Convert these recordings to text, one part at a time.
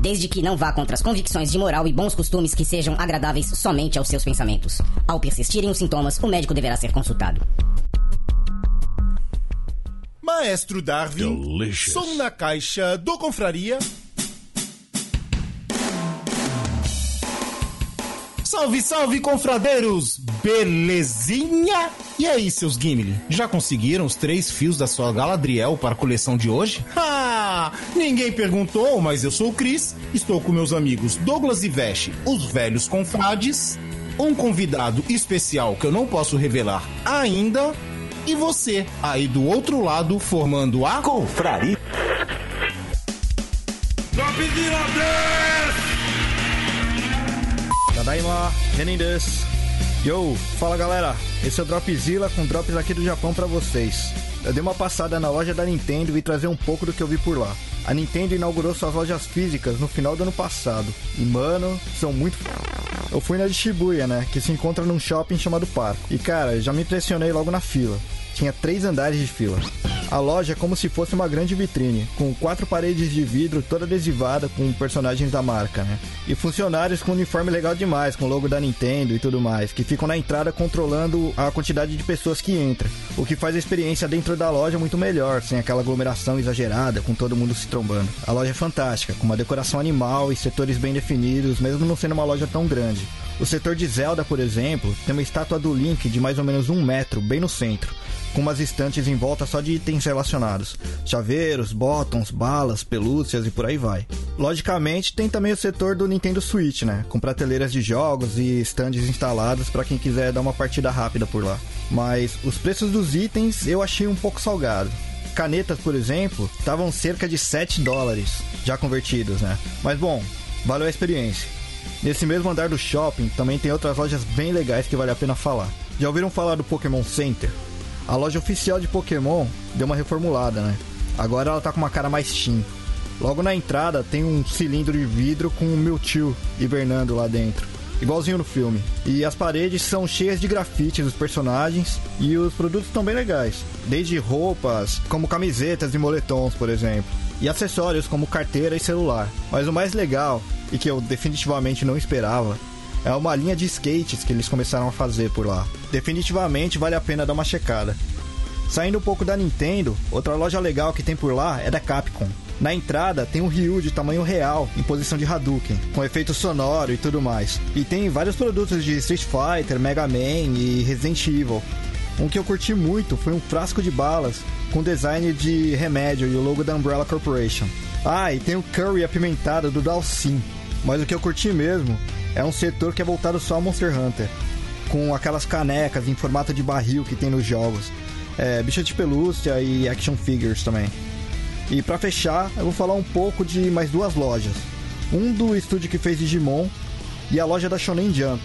desde que não vá contra as convicções de moral e bons costumes que sejam agradáveis somente aos seus pensamentos. Ao persistirem os sintomas, o médico deverá ser consultado. Maestro Darwin, Delicious. som na caixa do Confraria. Salve, salve, confradeiros! Belezinha? E aí, seus Gimli? Já conseguiram os três fios da sua Galadriel para a coleção de hoje? Ah, ninguém perguntou, mas eu sou o Cris. Estou com meus amigos Douglas e Veste, os velhos confrades. Um convidado especial que eu não posso revelar ainda. E você, aí do outro lado, formando a Confraria. Tadaima, Renin desu. Yo, fala galera, esse é o Dropzilla com drops aqui do Japão pra vocês. Eu dei uma passada na loja da Nintendo e trazer um pouco do que eu vi por lá. A Nintendo inaugurou suas lojas físicas no final do ano passado. E mano, são muito. Eu fui na de Shibuya, né? Que se encontra num shopping chamado Parco. E cara, já me impressionei logo na fila. Tinha três andares de fila. A loja é como se fosse uma grande vitrine, com quatro paredes de vidro toda adesivada com personagens da marca, né? E funcionários com uniforme legal demais, com logo da Nintendo e tudo mais, que ficam na entrada controlando a quantidade de pessoas que entram. O que faz a experiência dentro da loja muito melhor, sem aquela aglomeração exagerada, com todo mundo se trombando. A loja é fantástica, com uma decoração animal e setores bem definidos, mesmo não sendo uma loja tão grande. O setor de Zelda, por exemplo, tem uma estátua do Link de mais ou menos um metro, bem no centro com umas estantes em volta só de itens relacionados: chaveiros, botões, balas, pelúcias e por aí vai. Logicamente, tem também o setor do Nintendo Switch, né? Com prateleiras de jogos e estandes instalados para quem quiser dar uma partida rápida por lá. Mas os preços dos itens eu achei um pouco salgado. Canetas, por exemplo, estavam cerca de 7 dólares, já convertidos, né? Mas bom, valeu a experiência. Nesse mesmo andar do shopping também tem outras lojas bem legais que vale a pena falar. Já ouviram falar do Pokémon Center? A loja oficial de Pokémon deu uma reformulada, né? Agora ela tá com uma cara mais teen. Logo na entrada tem um cilindro de vidro com o Mewtwo hibernando lá dentro. Igualzinho no filme. E as paredes são cheias de grafites dos personagens e os produtos estão bem legais. Desde roupas, como camisetas e moletons, por exemplo. E acessórios como carteira e celular. Mas o mais legal, e que eu definitivamente não esperava, é uma linha de skates que eles começaram a fazer por lá. Definitivamente vale a pena dar uma checada. Saindo um pouco da Nintendo, outra loja legal que tem por lá é da Capcom. Na entrada tem um Ryu de tamanho real, em posição de Hadouken, com efeito sonoro e tudo mais. E tem vários produtos de Street Fighter, Mega Man e Resident Evil. Um que eu curti muito foi um frasco de balas com design de remédio e o logo da Umbrella Corporation. Ah, e tem o curry apimentado do Dalsim. Mas o que eu curti mesmo é um setor que é voltado só a Monster Hunter, com aquelas canecas em formato de barril que tem nos jogos. É, bicha de pelúcia e action figures também. E para fechar, eu vou falar um pouco de mais duas lojas. Um do estúdio que fez Digimon e a loja da Shonen Jump,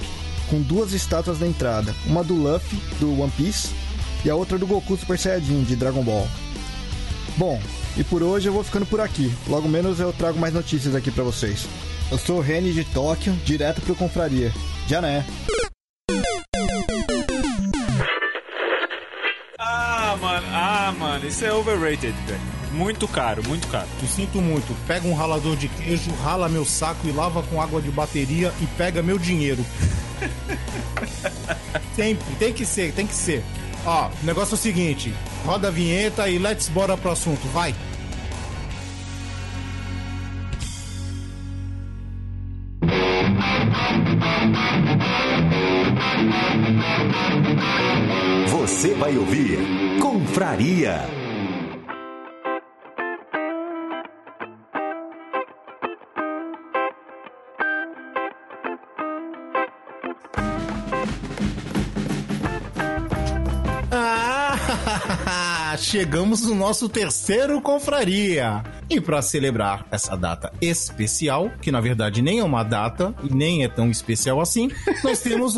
com duas estátuas na entrada. Uma do Luffy, do One Piece, e a outra do Goku Super Saiyajin, de Dragon Ball. Bom, e por hoje eu vou ficando por aqui. Logo menos eu trago mais notícias aqui para vocês. Eu sou o Reni de Tóquio, direto pro Confraria. Já né? Ah, mano, ah, mano, isso é overrated, velho. Muito caro, muito caro. Eu sinto muito. Pega um ralador de queijo, rala meu saco e lava com água de bateria e pega meu dinheiro. Sempre, tem que ser, tem que ser. Ó, o negócio é o seguinte: roda a vinheta e let's bora pro assunto, vai. Você vai ouvir Confraria. Chegamos no nosso terceiro confraria. E para celebrar essa data especial, que na verdade nem é uma data e nem é tão especial assim, nós temos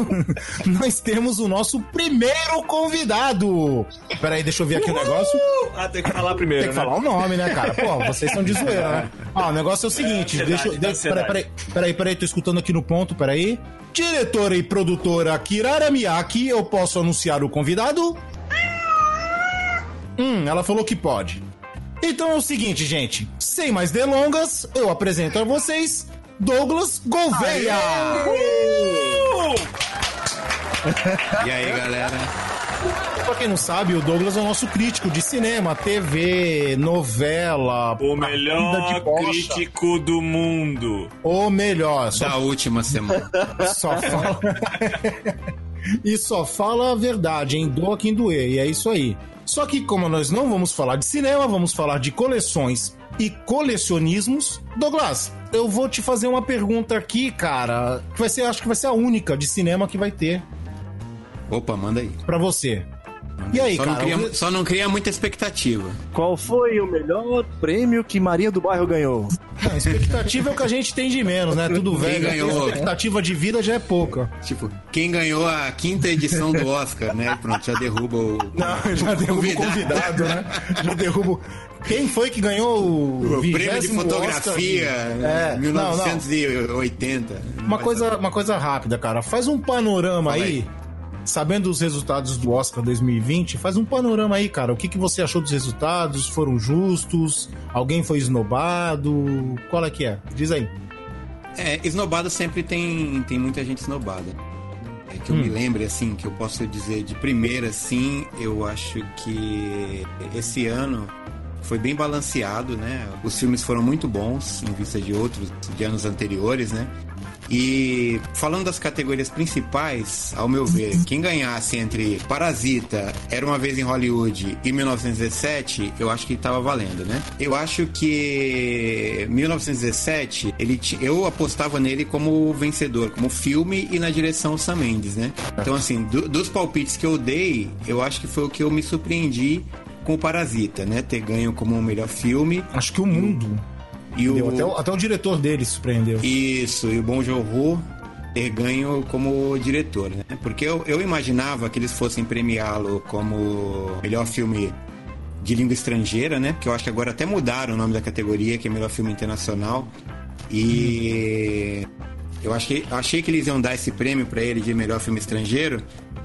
nós temos o nosso primeiro convidado. Peraí, deixa eu ver aqui o negócio. Ah, tem que falar primeiro, Tem que né? falar o nome, né, cara? Pô, vocês são de zoeira, né? Ó, o negócio é o seguinte, É, deixa eu. Peraí, peraí, peraí, peraí, tô escutando aqui no ponto, peraí. Diretora e produtora Kirara Miyake, eu posso anunciar o convidado? Hum, ela falou que pode. Então é o seguinte, gente. Sem mais delongas, eu apresento a vocês Douglas Gouveia. E aí, galera? Pra quem não sabe, o Douglas é o nosso crítico de cinema, TV, novela, O melhor crítico do mundo. O melhor. Só Da última semana. Só fala. e só fala a verdade, hein? Doa quem doer. E é isso aí. Só que, como nós não vamos falar de cinema, vamos falar de coleções e colecionismos. Douglas, eu vou te fazer uma pergunta aqui, cara. Que vai ser, acho que vai ser a única de cinema que vai ter Opa, manda aí. pra você. E aí, só, cara? não cria, só não cria muita expectativa. Qual foi o melhor prêmio que Maria do Bairro ganhou? Não, expectativa é o que a gente tem de menos, né? Tudo velho. ganhou? A expectativa de vida já é pouca. Tipo, quem ganhou a quinta edição do Oscar, né? Pronto, já derruba o. Não, já derruba o convidado, né? Já derruba. Quem foi que ganhou o, O prêmio de 20º fotografia Oscar? É, 1980. Uma coisa, uma coisa rápida, cara. Faz um panorama Fala aí, aí. Sabendo os resultados do Oscar 2020, faz um panorama aí, cara. O que, que você achou dos resultados? Foram justos? Alguém foi esnobado? Qual é que é? Diz aí. É, esnobado sempre tem, tem muita gente esnobada. É que eu me lembre, assim, que eu posso dizer de primeira, assim, eu acho que esse ano foi bem balanceado, né? Os filmes foram muito bons em vista de outros, de anos anteriores, né? E falando das categorias principais, ao meu ver, quem ganhasse entre Parasita, Era Uma Vez em Hollywood e 1917, eu acho que tava valendo, né? Eu acho que 1917, ele eu apostava nele como vencedor, como filme e na direção Sam Mendes, né? Então, assim, do- dos palpites que eu dei, eu acho que foi o que eu me surpreendi com o Parasita, né? Ter ganho como o melhor filme Acho que o mundo. E o... Até, o- até o diretor dele surpreendeu. Isso, e o Bom Joon-ho ter ganho como diretor, né? Porque eu, eu imaginava que eles fossem premiá-lo como melhor filme de língua estrangeira, né? Porque eu acho que agora até mudaram o nome da categoria, que é melhor filme internacional. E eu acho que, achei que eles iam dar esse prêmio para ele de melhor filme estrangeiro,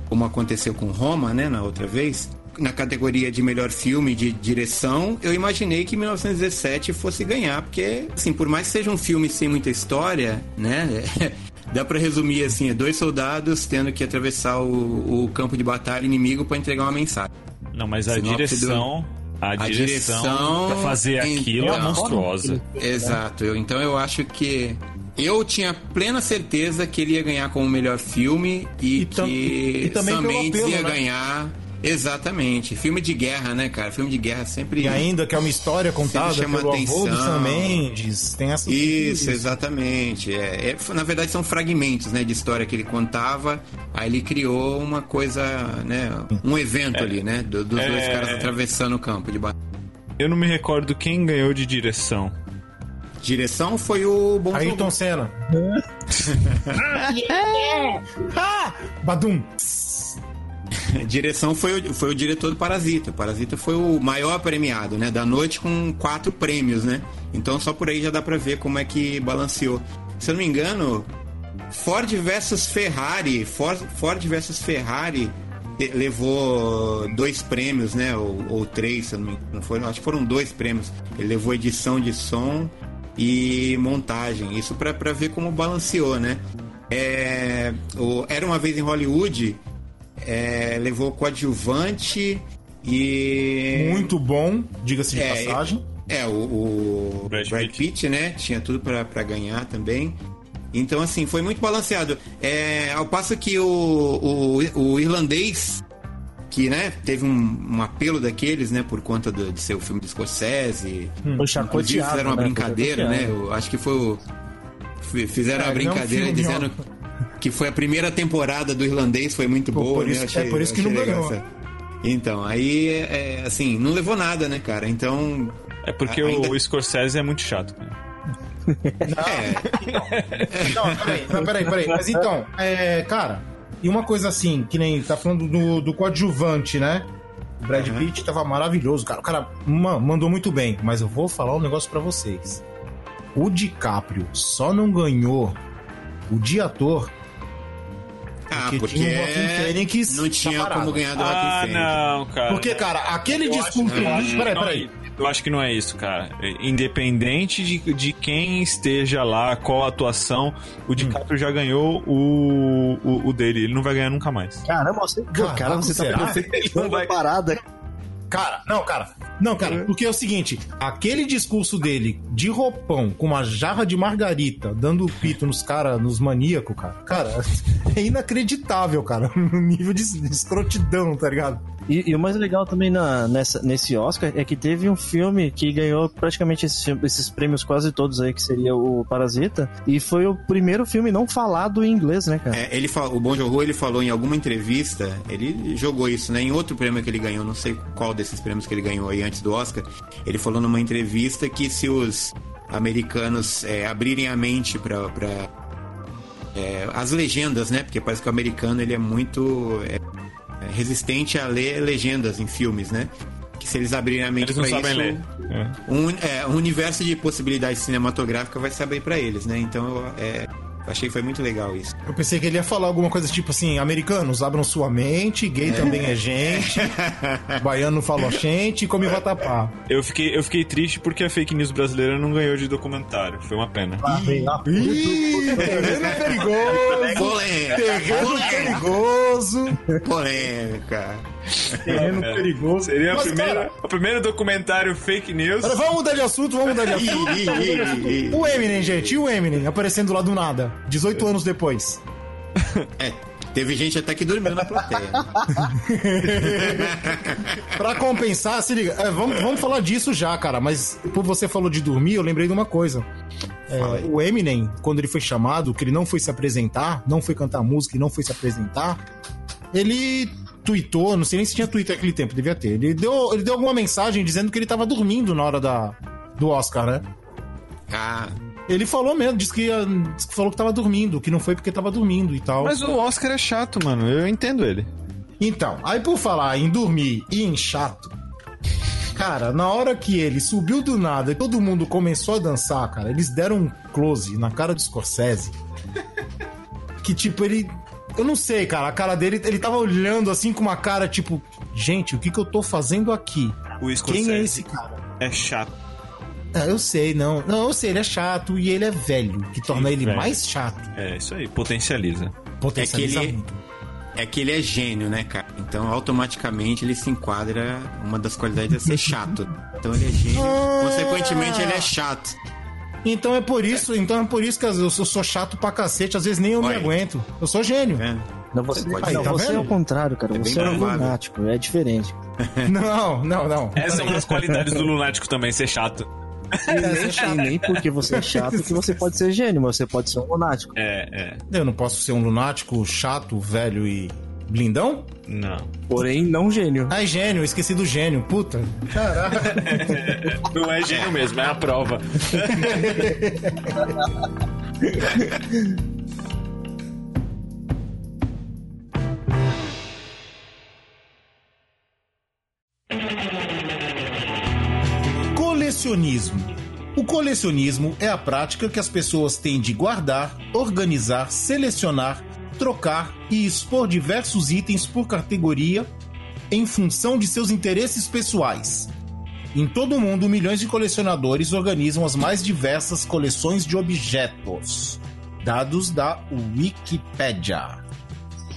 como aconteceu com Roma, né, na outra vez. Na categoria de melhor filme de direção, eu imaginei que 1917 fosse ganhar, porque, assim, por mais que seja um filme sem muita história, né, dá pra resumir assim: é dois soldados tendo que atravessar o, o campo de batalha inimigo para entregar uma mensagem. Não, mas a Sinopse direção. A, A direção, direção, pra fazer aquilo é então. monstruosa. Exato. Eu, então eu acho que eu tinha plena certeza que ele ia ganhar como melhor filme e, E que e também Sam Mendes apelo, ia né? ganhar. Exatamente. Filme de guerra, né, cara? Filme de guerra sempre. E ainda que é uma história contada chama pelo avô do. Sam Mendes. Tem essa Isso, exatamente. É, é, na verdade são fragmentos, né, de história que ele contava. Aí ele criou uma coisa, né, um evento ali, né, do- dos dois É. caras atravessando o campo de batalha. Eu não me recordo quem ganhou de direção. Direção foi o Bom Ayrton. Senna. ah! Badum. Direção foi o, foi o diretor do Parasita. O Parasita foi o maior premiado, né? Da noite com quatro prêmios, né? Então só por aí já dá pra ver como é que balanceou. Se eu não me engano, Ford versus Ferrari, Ford, Ford versus Ferrari te- levou dois prêmios, né? Ou, ou três, se eu não me engano. Foi, acho que foram dois prêmios. Ele levou edição de som e montagem. Isso pra ver como balanceou, né? É, o, Era uma vez em Hollywood, é, levou coadjuvante e. Muito bom, diga-se de É, passagem. É, o, o Brad Brad, Pitt. Pitt. né? Tinha tudo pra pra ganhar também. Então, assim, foi muito balanceado. É, ao passo que o, o, o irlandês, que, né, teve um, um apelo daqueles, né, por conta do- de ser o filme do Scorsese. Foi Inclusive chacoteado. fizeram uma né? Foi brincadeira, né? Eu acho que foi o. fi- Fizeram É, a ele é um brincadeira filme, dizendo que foi a primeira temporada do irlandês, foi muito Pô, boa, por né? isso- Achei- é por isso que não ganhou. essa- Então, aí, é, assim, não levou nada, né, cara? Então, É porque Ainda- o Scorsese é muito chato. cara. É, Não, peraí, não, peraí, peraí. Mas então, é, cara, e uma coisa assim, que nem tá falando do, do coadjuvante, né? O Brad Uhum. Pitt tava maravilhoso, cara. O cara ma- mandou muito bem, mas eu vou falar um negócio pra vocês. O DiCaprio só não ganhou o de ator ah, Porque porque tinha o Joaquin Fênix não tinha separado. como ganhar do Ah, Joaquin Fênix. não, cara. Porque, cara, aquele Eu acho- discurso. eu acho que Peraí, não- peraí. Eu acho que não é isso, cara. Independente de, de quem esteja lá, qual a atuação, o DiCaprio já ganhou o, o, o dele. Ele não vai ganhar nunca mais. Caramba, você, Caraca, cara, você tá será? perfeitando a parada. Cara, não, cara. Não, cara, porque é o seguinte: aquele discurso dele de roupão, com uma jarra de margarita, dando pito nos caras, nos maníacos, cara. Cara, é inacreditável, cara. No nível de, de escrotidão, tá ligado? E, e o mais legal também na, nessa, nesse Oscar é que teve um filme que ganhou praticamente esses, prêmios quase todos aí, que seria o Parasita, e foi o primeiro filme não falado em inglês, né, cara? É, ele o Bon ele falou em alguma entrevista, ele jogou isso, né? Em outro prêmio que ele ganhou, não sei qual desses prêmios que ele ganhou aí antes do Oscar, ele falou numa entrevista que se os americanos é, abrirem a mente para as legendas, né? Porque parece que o americano ele é muito é, é, resistente a ler legendas em filmes, né? Que se eles abrirem a mente para isso, ler. É. um, é, um universo de possibilidades cinematográficas vai se abrir para eles, né? Então é, achei que foi muito legal isso. Eu pensei que ele ia falar alguma coisa tipo assim: americanos, abram sua mente, gay também é gente, baiano falou gente e come vatapá. Eu fiquei, eu fiquei triste porque a fake news brasileira não ganhou de documentário. Foi uma pena. Ih, terreno perigoso! Polêmica! Terreno perigoso! Polêmica! Terreno É. perigoso. Seria a Mas, primeira, cara, o primeiro documentário fake news. Vamos mudar de assunto, vamos mudar de assunto. O Eminem, gente, e o Eminem aparecendo lá do nada, 18 anos depois. É, teve gente até que dormiu na plateia. Pra compensar, se liga, é, vamos, vamos falar disso já, cara, mas por você falou de dormir, eu lembrei de uma coisa. É, o Eminem, quando ele foi chamado, que ele não foi se apresentar, não foi cantar música e não foi se apresentar, ele tweetou, não sei nem se tinha Twitter naquele tempo, devia ter. Ele deu, ele deu alguma mensagem dizendo que ele tava dormindo na hora da, do Oscar, né? Ah, Ele falou mesmo, disse que, ia- disse que falou que tava dormindo, que não foi porque tava dormindo e tal. Mas o Oscar é chato, mano. Eu entendo ele. Então, aí por falar em dormir e em chato, cara, na hora que ele subiu do nada e todo mundo começou a dançar, cara, eles deram um close na cara do Scorsese. Que tipo, ele. Eu não sei, cara, a cara dele, ele tava olhando assim com uma cara tipo, gente, o que que eu tô fazendo aqui? O Scorsese Quem é esse cara? é chato. Ah, eu sei, não. Não, eu sei, ele é chato e ele é velho, que torna ele velho. mais chato. É isso aí, potencializa. Potencializa É que ele- muito. é que ele é gênio, né, cara? Então automaticamente ele se enquadra. Uma das qualidades é ser chato. Então ele é gênio, consequentemente ele é chato. Então é por isso, então é por isso que às vezes eu sou chato pra cacete, às vezes nem eu me aguento. Eu sou gênio. Né? Não, você, Você pode- não, tá você é o contrário, cara. É você é provável. lunático, é diferente. Não, não, não. Essa é uma das qualidades do lunático também, ser chato. E nem porque você é chato que você pode ser gênio, mas você pode ser um lunático. É, é. Eu não posso ser um lunático chato, velho e blindão? Não. Porém, não gênio. Ai, gênio, eu esqueci do gênio. Puta. Caraca. Não é gênio mesmo, é a prova. Colecionismo. O colecionismo é a prática que as pessoas têm de guardar, organizar, selecionar, trocar e expor diversos itens por categoria em função de seus interesses pessoais. Em todo o mundo, milhões de colecionadores organizam as mais diversas coleções de objetos. Dados da Wikipedia.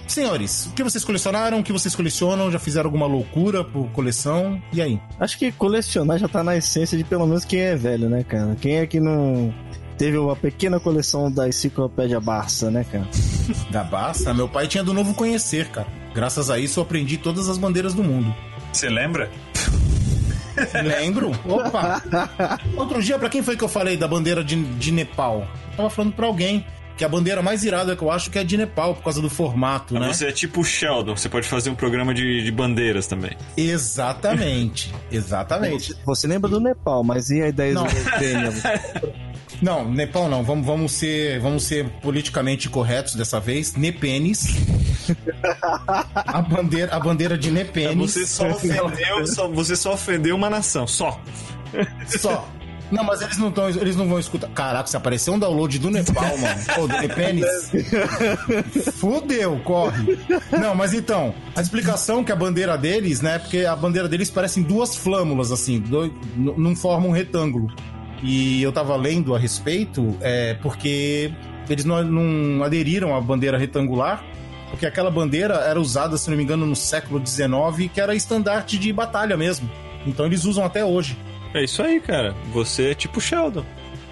Senhores, o que vocês colecionaram? O que vocês colecionam? Já fizeram alguma loucura por coleção? E aí? Acho que colecionar já tá na essência de pelo menos quem é velho, né, cara? Quem é que não teve uma pequena coleção da enciclopédia Barça, né, cara? Da Basta, meu pai tinha do Novo Conhecer, cara. Graças a isso eu aprendi todas as bandeiras do mundo. Você lembra? Lembro? Opa! Outro dia, pra quem foi que eu falei da bandeira de, de Nepal? Eu tava falando pra alguém. que a bandeira mais irada que eu acho que é de Nepal, por causa do formato, né? Você é tipo o Sheldon, você pode fazer um programa de, de bandeiras também. Exatamente, exatamente. Você lembra do Nepal, mas e a ideia Não. do Quênia? Não, Nepal não. Vamos, vamos, ser, vamos ser politicamente corretos dessa vez. Nepenis. a, bandeira, a bandeira de Nepenis. Você só ofendeu, só- você só ofendeu uma nação, só. Só. Não, mas eles não, tão, eles não vão escutar. Caraca, se aparecer um download do Nepal, mano. Ou do Nepenis. Fudeu, corre. Não, mas então, a explicação que a bandeira deles, né? Porque a bandeira deles parecem duas flâmulas, assim, dois, não formam um retângulo. E eu tava lendo a respeito, é, porque eles não, não aderiram à bandeira retangular, porque aquela bandeira era usada, se não me engano, no século XIX, que era estandarte de batalha mesmo. Então eles usam até hoje. É isso aí, cara. Você é tipo Sheldon.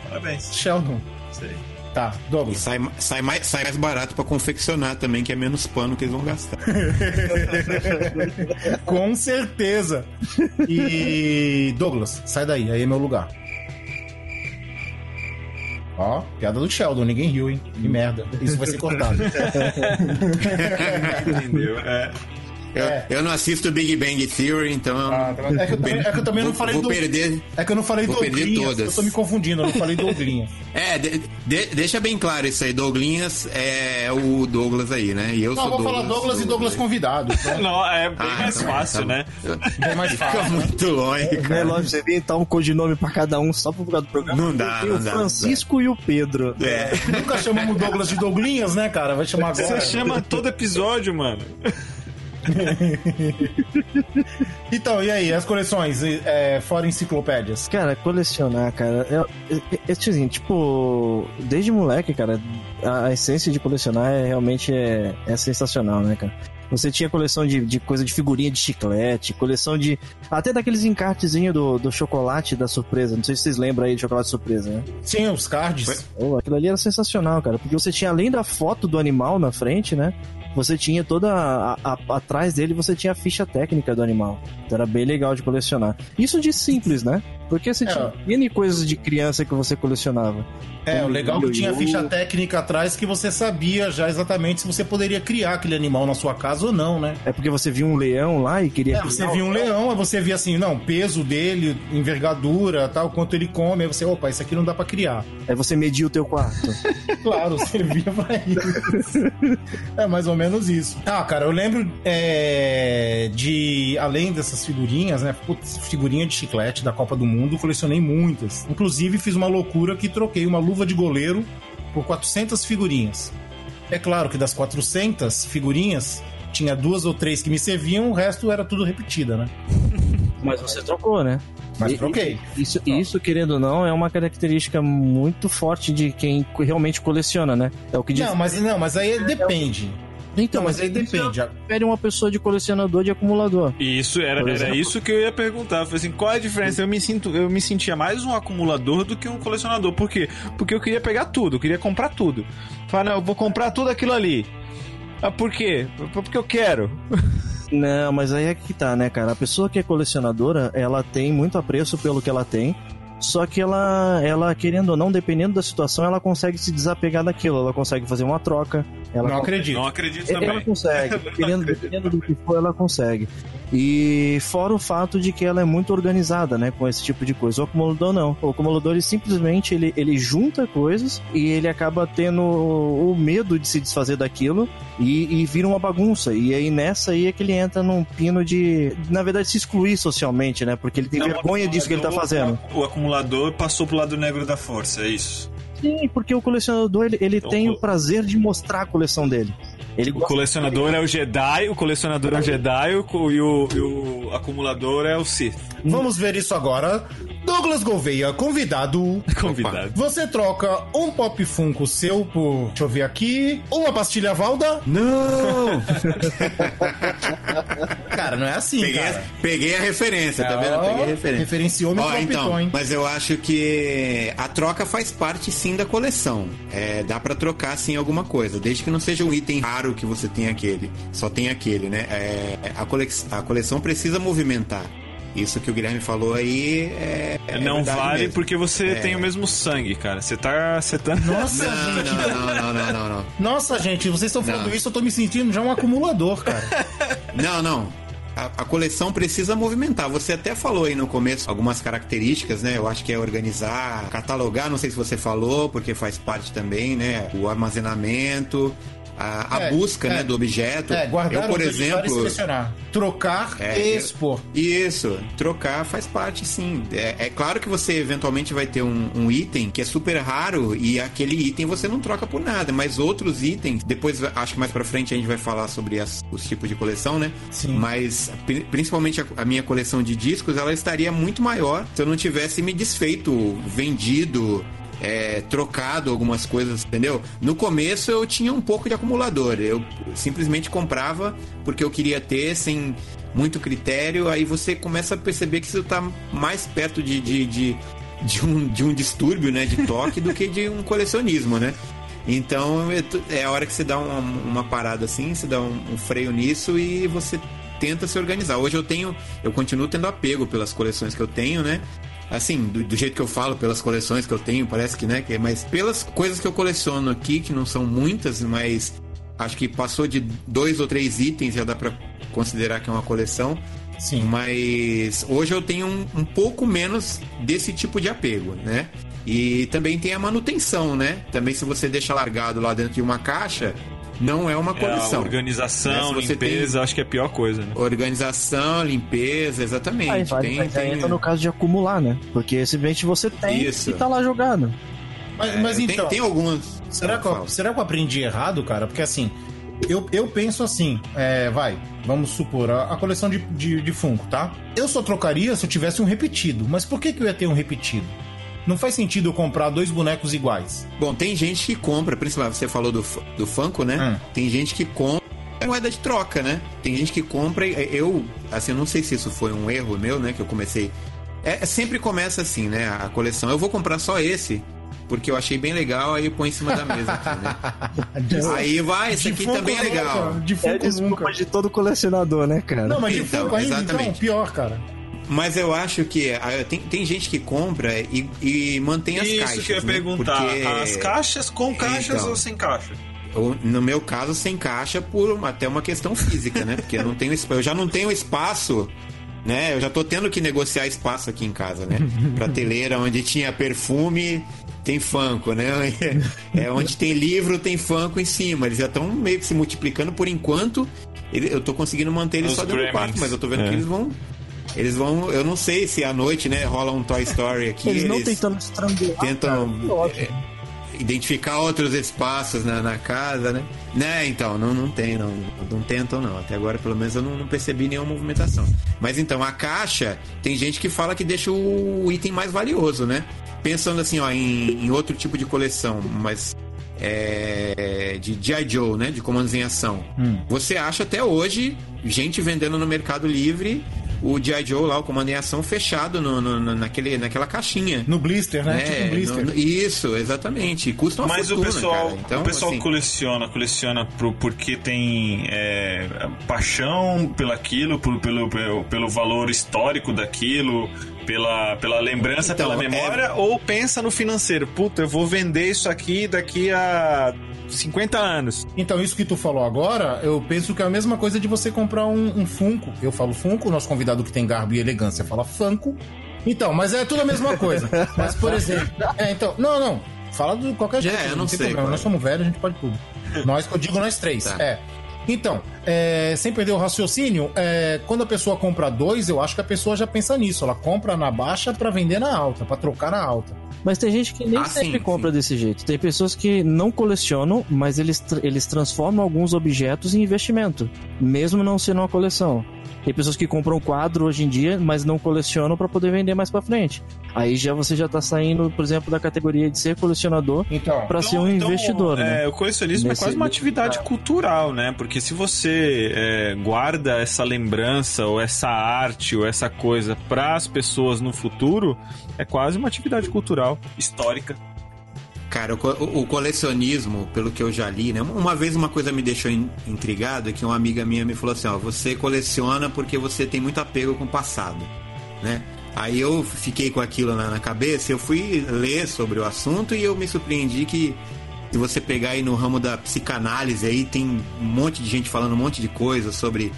Parabéns. Sheldon. Sei. Tá, E Douglas. sai, sai, mais, sai mais barato pra confeccionar também, que é menos pano que eles vão gastar. Com certeza. E. Douglas, sai daí, aí é meu lugar. Ó, piada do Sheldon, ninguém riu, hein? Que merda. Isso vai ser cortado. Entendeu? É. Eu, É. eu não assisto Big Bang Theory, então. Ah, tá é, que eu também, é que eu também não falei vou do. perder. É que eu não falei vou perder Douglinhas. todas. Eu tô me confundindo, eu não falei Douglinhas. É, de- de- deixa bem claro isso aí. Douglinhas é o Douglas aí, né? E eu Não, sou vou falar Douglas e Douglas convidado. Então, Não, é bem Ah, mais tá, fácil, tá né? bem mais Fica fácil. né? muito longe, É lógico, você inventar um codinome pra cada um só por causa do programa. Não dá, não o dá, Francisco e o Pedro. É. Nunca chamamos o Douglas de Douglinhas, né, cara? Vai chamar agora. Você chama todo episódio, mano. Então, e aí, as coleções é, fora enciclopédias? Cara, colecionar, cara, é, é, é, assim, tipo, desde moleque, cara, a, a essência de colecionar é, realmente é, é sensacional, né, cara? Você tinha coleção de, de coisa de figurinha de chiclete, coleção de. Até daqueles encartezinhos do, do chocolate da surpresa. Não sei se vocês lembram aí de chocolate surpresa, né? Sim, os cards. Oh, aquilo ali era sensacional, cara. Porque você tinha, além da foto do animal na frente, né? Você tinha toda. A, a- atrás dele você tinha a ficha técnica do animal. Então era bem legal de colecionar. Isso de simples, né? Porque você É. tinha N coisas de criança que você colecionava. É, o legal é que tinha ficha técnica atrás que você sabia já exatamente se você poderia criar aquele animal na sua casa ou não, né? É porque você viu um leão lá e queria. É, você via um leão, aí você via assim, não, peso dele, envergadura, tal, quanto ele come, aí você, opa, isso aqui não dá pra criar. Aí você mediu o teu quarto. Claro, servia pra isso. É mais ou menos isso. Ah, cara, eu lembro é, de, além dessas figurinhas, né? Putz, figurinha de chiclete da Copa do Mundo, colecionei muitas. Inclusive, fiz uma loucura que troquei uma luva de goleiro por 400 figurinhas. É claro que das 400 figurinhas, tinha duas ou três que me serviam, o resto era tudo repetida, né? Mas você trocou, né? Mas troquei. Isso, isso, querendo ou não, é uma característica muito forte de quem realmente coleciona, né? É o que diz. Não, mas não, mas aí depende. Então, mas aí depende. Difere uma pessoa de colecionador de acumulador. E isso era, era isso que eu ia perguntar. Eu falei assim, qual é a diferença? Eu me sinto, eu me sentia mais um acumulador do que um colecionador. Por quê? Porque eu queria pegar tudo, eu queria comprar tudo. Falar, não, eu vou comprar tudo aquilo ali. Ah, por quê? Porque eu quero. Não, mas aí é que tá, né, cara? A pessoa que é colecionadora, ela tem muito apreço pelo que ela tem. Só que ela, ela, querendo ou não, dependendo da situação, ela consegue se desapegar daquilo. Ela consegue fazer uma troca. Ela Não acredito. Não acredito Ela também. consegue, dependendo, dependendo do que for, ela consegue. E fora o fato de que ela é muito organizada, né, com esse tipo de coisa. O acumulador não. O acumulador ele simplesmente ele, ele junta coisas e ele acaba tendo o medo de se desfazer daquilo e, e vira uma bagunça. E aí nessa aí é que ele entra num pino de, na verdade, se excluir socialmente, né, porque ele tem Não, vergonha disso que ele tá fazendo. O acumulador passou pro lado negro da força, é isso. Sim, porque o colecionador ele, ele Então, tem o- o prazer de mostrar a coleção dele. Ele O colecionador é o Jedi, o colecionador é o Jedi o e o, e o acumulador é o Sith. Vamos ver isso agora. Douglas Gouveia, convidado. Convidado. Você troca um Pop Funko seu por, deixa eu ver aqui, uma pastilha Valda? Não! Cara, não é assim, Peguei, cara. peguei a referência, tá vendo? Peguei a referência. referenciou meu Ó, palpitão, então, hein? mas eu acho que a troca faz parte sim da coleção. É, dá pra trocar sim alguma coisa, desde que não seja um item raro que você tem aquele. Só tem aquele, né? É, a, cole- a coleção precisa movimentar. Isso que o Guilherme falou aí é. é não vale mesmo. porque você É. tem o mesmo sangue, cara. Você tá. Você tá... Nossa, Não, gente. não, não, não, não, não, não. Nossa, gente, vocês estão falando Não. isso, eu tô me sentindo já um acumulador, cara. Não, não. A, a coleção precisa movimentar. Você até falou aí no começo algumas características, né? Eu acho que é organizar, catalogar, não sei se você falou, porque faz parte também, né? O armazenamento, a, a É, busca, é. né, do objeto. É, guardar, Eu, por exemplo, selecionar. Trocar É, e expor. Isso, trocar faz parte sim. É, é claro que você eventualmente vai ter um, um item que é super raro e aquele item você não troca por nada, mas outros itens, depois acho que mais pra frente a gente vai falar sobre as- os tipos de coleção, né? Sim. Mas pri- principalmente a, a minha coleção de discos, ela estaria muito maior se eu não tivesse me desfeito, vendido. É, trocado algumas coisas, entendeu? No começo eu tinha um pouco de acumulador. Eu simplesmente comprava porque eu queria ter sem muito critério. Aí você começa a perceber que isso tá mais perto de, de, de, de um, de um distúrbio, né? De toque do que de um colecionismo, né? Então é é a hora que você dá uma, uma parada assim, você dá um, um freio nisso e você tenta se organizar. Hoje eu tenho, eu continuo tendo apego pelas coleções que eu tenho, né? Assim, do, do jeito que eu falo, pelas coleções que eu tenho, parece que, né? que- Mas pelas coisas que eu coleciono aqui, que não são muitas, mas acho que passou de dois ou três itens, já dá pra considerar que é uma coleção. Sim. Mas hoje eu tenho um, um pouco menos desse tipo de apego, né? E também tem a manutenção, né? Também se você deixa largado lá dentro de uma caixa, não é uma É, coleção. organização, Né, limpeza, acho que é a pior coisa, né? Organização, limpeza, exatamente. Aí vai, tem, mas aí tem- entra no caso de acumular, né? Porque simplesmente você tem Isso. e tá lá jogado. Mas, é, mas tem- então, tem, algumas. será, que eu, será que eu aprendi errado, cara? Porque assim, eu, eu penso assim, é, vai, vamos supor, a, a coleção de, de, de Funko, tá? Eu só trocaria se eu tivesse um repetido. Mas por que, que eu ia ter um repetido? Não faz sentido eu comprar dois bonecos iguais. Bom, tem gente que compra, principalmente você falou do, do Funko, né? Hum. Tem gente que compra moeda de troca, né? Tem gente que compra e eu, assim, eu não sei se isso foi um erro meu, né? Que eu comecei. É, é- sempre começa assim, né? A coleção. Eu vou comprar só esse, porque eu achei bem legal, aí eu ponho em cima da mesa aqui, né? aí vai, esse De aqui também é nunca, legal. De É Funko a desculpa nunca. de todo colecionador, né, cara? Não, mas de Então, Funko ainda, então, pior, cara. Mas eu acho que ah, tem, tem gente que compra e, e mantém as Isso caixas. que eu ia né? perguntar. Porque- As caixas com caixas Então. ou sem caixa? No meu caso, sem caixa por até uma questão física, né? Porque eu não tenho eu já não tenho espaço, né? Eu já tô tendo que negociar espaço aqui em casa, né? Prateleira onde tinha perfume, tem Funko, né? É onde tem livro, tem Funko em cima. Eles já estão meio que se multiplicando por enquanto. ele- eu tô conseguindo manter eles Os só dentro do quarto, mas eu tô vendo É. que eles vão eles vão, eu não sei se à noite, né, rola um Toy Story aqui, Eles não eles tentando estrangular. tentam cara, ótimo. identificar outros espaços na, na casa, né? Né, então, não, não tem, não, não tentam não. Até agora, pelo menos, eu não, não percebi nenhuma movimentação. Mas então, a caixa, tem gente que fala que deixa o item mais valioso, né? Pensando assim, ó, em, em outro tipo de coleção, mas é, de G.I. Joe, né? De comandos em ação. Você acha até hoje gente vendendo no Mercado Livre o G.I. Joe lá, o comando em ação fechado no, no- no- naquele, naquela caixinha. No blister, né? É, tipo um blister. no- isso, exatamente. Custa uma Mas fortuna, o pessoal, cara. Então, o pessoal assim, coleciona, coleciona pro, porque tem é, paixão pelaquilo, por, pelo, pelo, pelo valor histórico daquilo, pela, pela lembrança, Então, pela é- memória, ou pensa no financeiro. Puta, eu vou vender isso aqui daqui a 50 anos. Então, isso que tu falou agora, eu penso que é a mesma coisa de você comprar um, um Funko. Eu falo Funko, o nosso convidado que tem garbo e elegância fala Funko. Então, mas é tudo a mesma coisa. mas, por exemplo. É, então. Não, não. Fala de qualquer jeito. eu não tem sei problema. qual é. Nós somos velhos, a gente pode tudo. Nós, que eu digo nós três. Tá. É. Então, é, sem perder o raciocínio, é, quando a pessoa compra dois, eu acho que a pessoa já pensa nisso. Ela compra na baixa pra vender na alta, pra trocar na alta. Mas tem gente que nem Ah, sempre sim, compra sim. desse jeito. Tem pessoas que não colecionam, mas eles, eles transformam alguns objetos em investimento, mesmo não sendo uma coleção. Tem pessoas que compram quadro hoje em dia, mas não colecionam para poder vender mais pra frente. Aí já você já tá saindo, por exemplo, da categoria de ser colecionador Então. para ser um investidor, né? é, o colecionismo Nesse- é quase uma atividade cultural, né? Porque se você é, guarda essa lembrança, ou essa arte, ou essa coisa para as pessoas no futuro, é quase uma atividade cultural, histórica. Cara, o, o colecionismo, pelo que eu já li, né? Uma vez uma coisa me deixou in- intrigado, é que uma amiga minha me falou assim, ó, você coleciona porque você tem muito apego com o passado. né? Aí eu fiquei com aquilo na, na cabeça, eu fui ler sobre o assunto e eu me surpreendi que se você pegar aí no ramo da psicanálise aí tem um monte de gente falando um monte de coisa sobre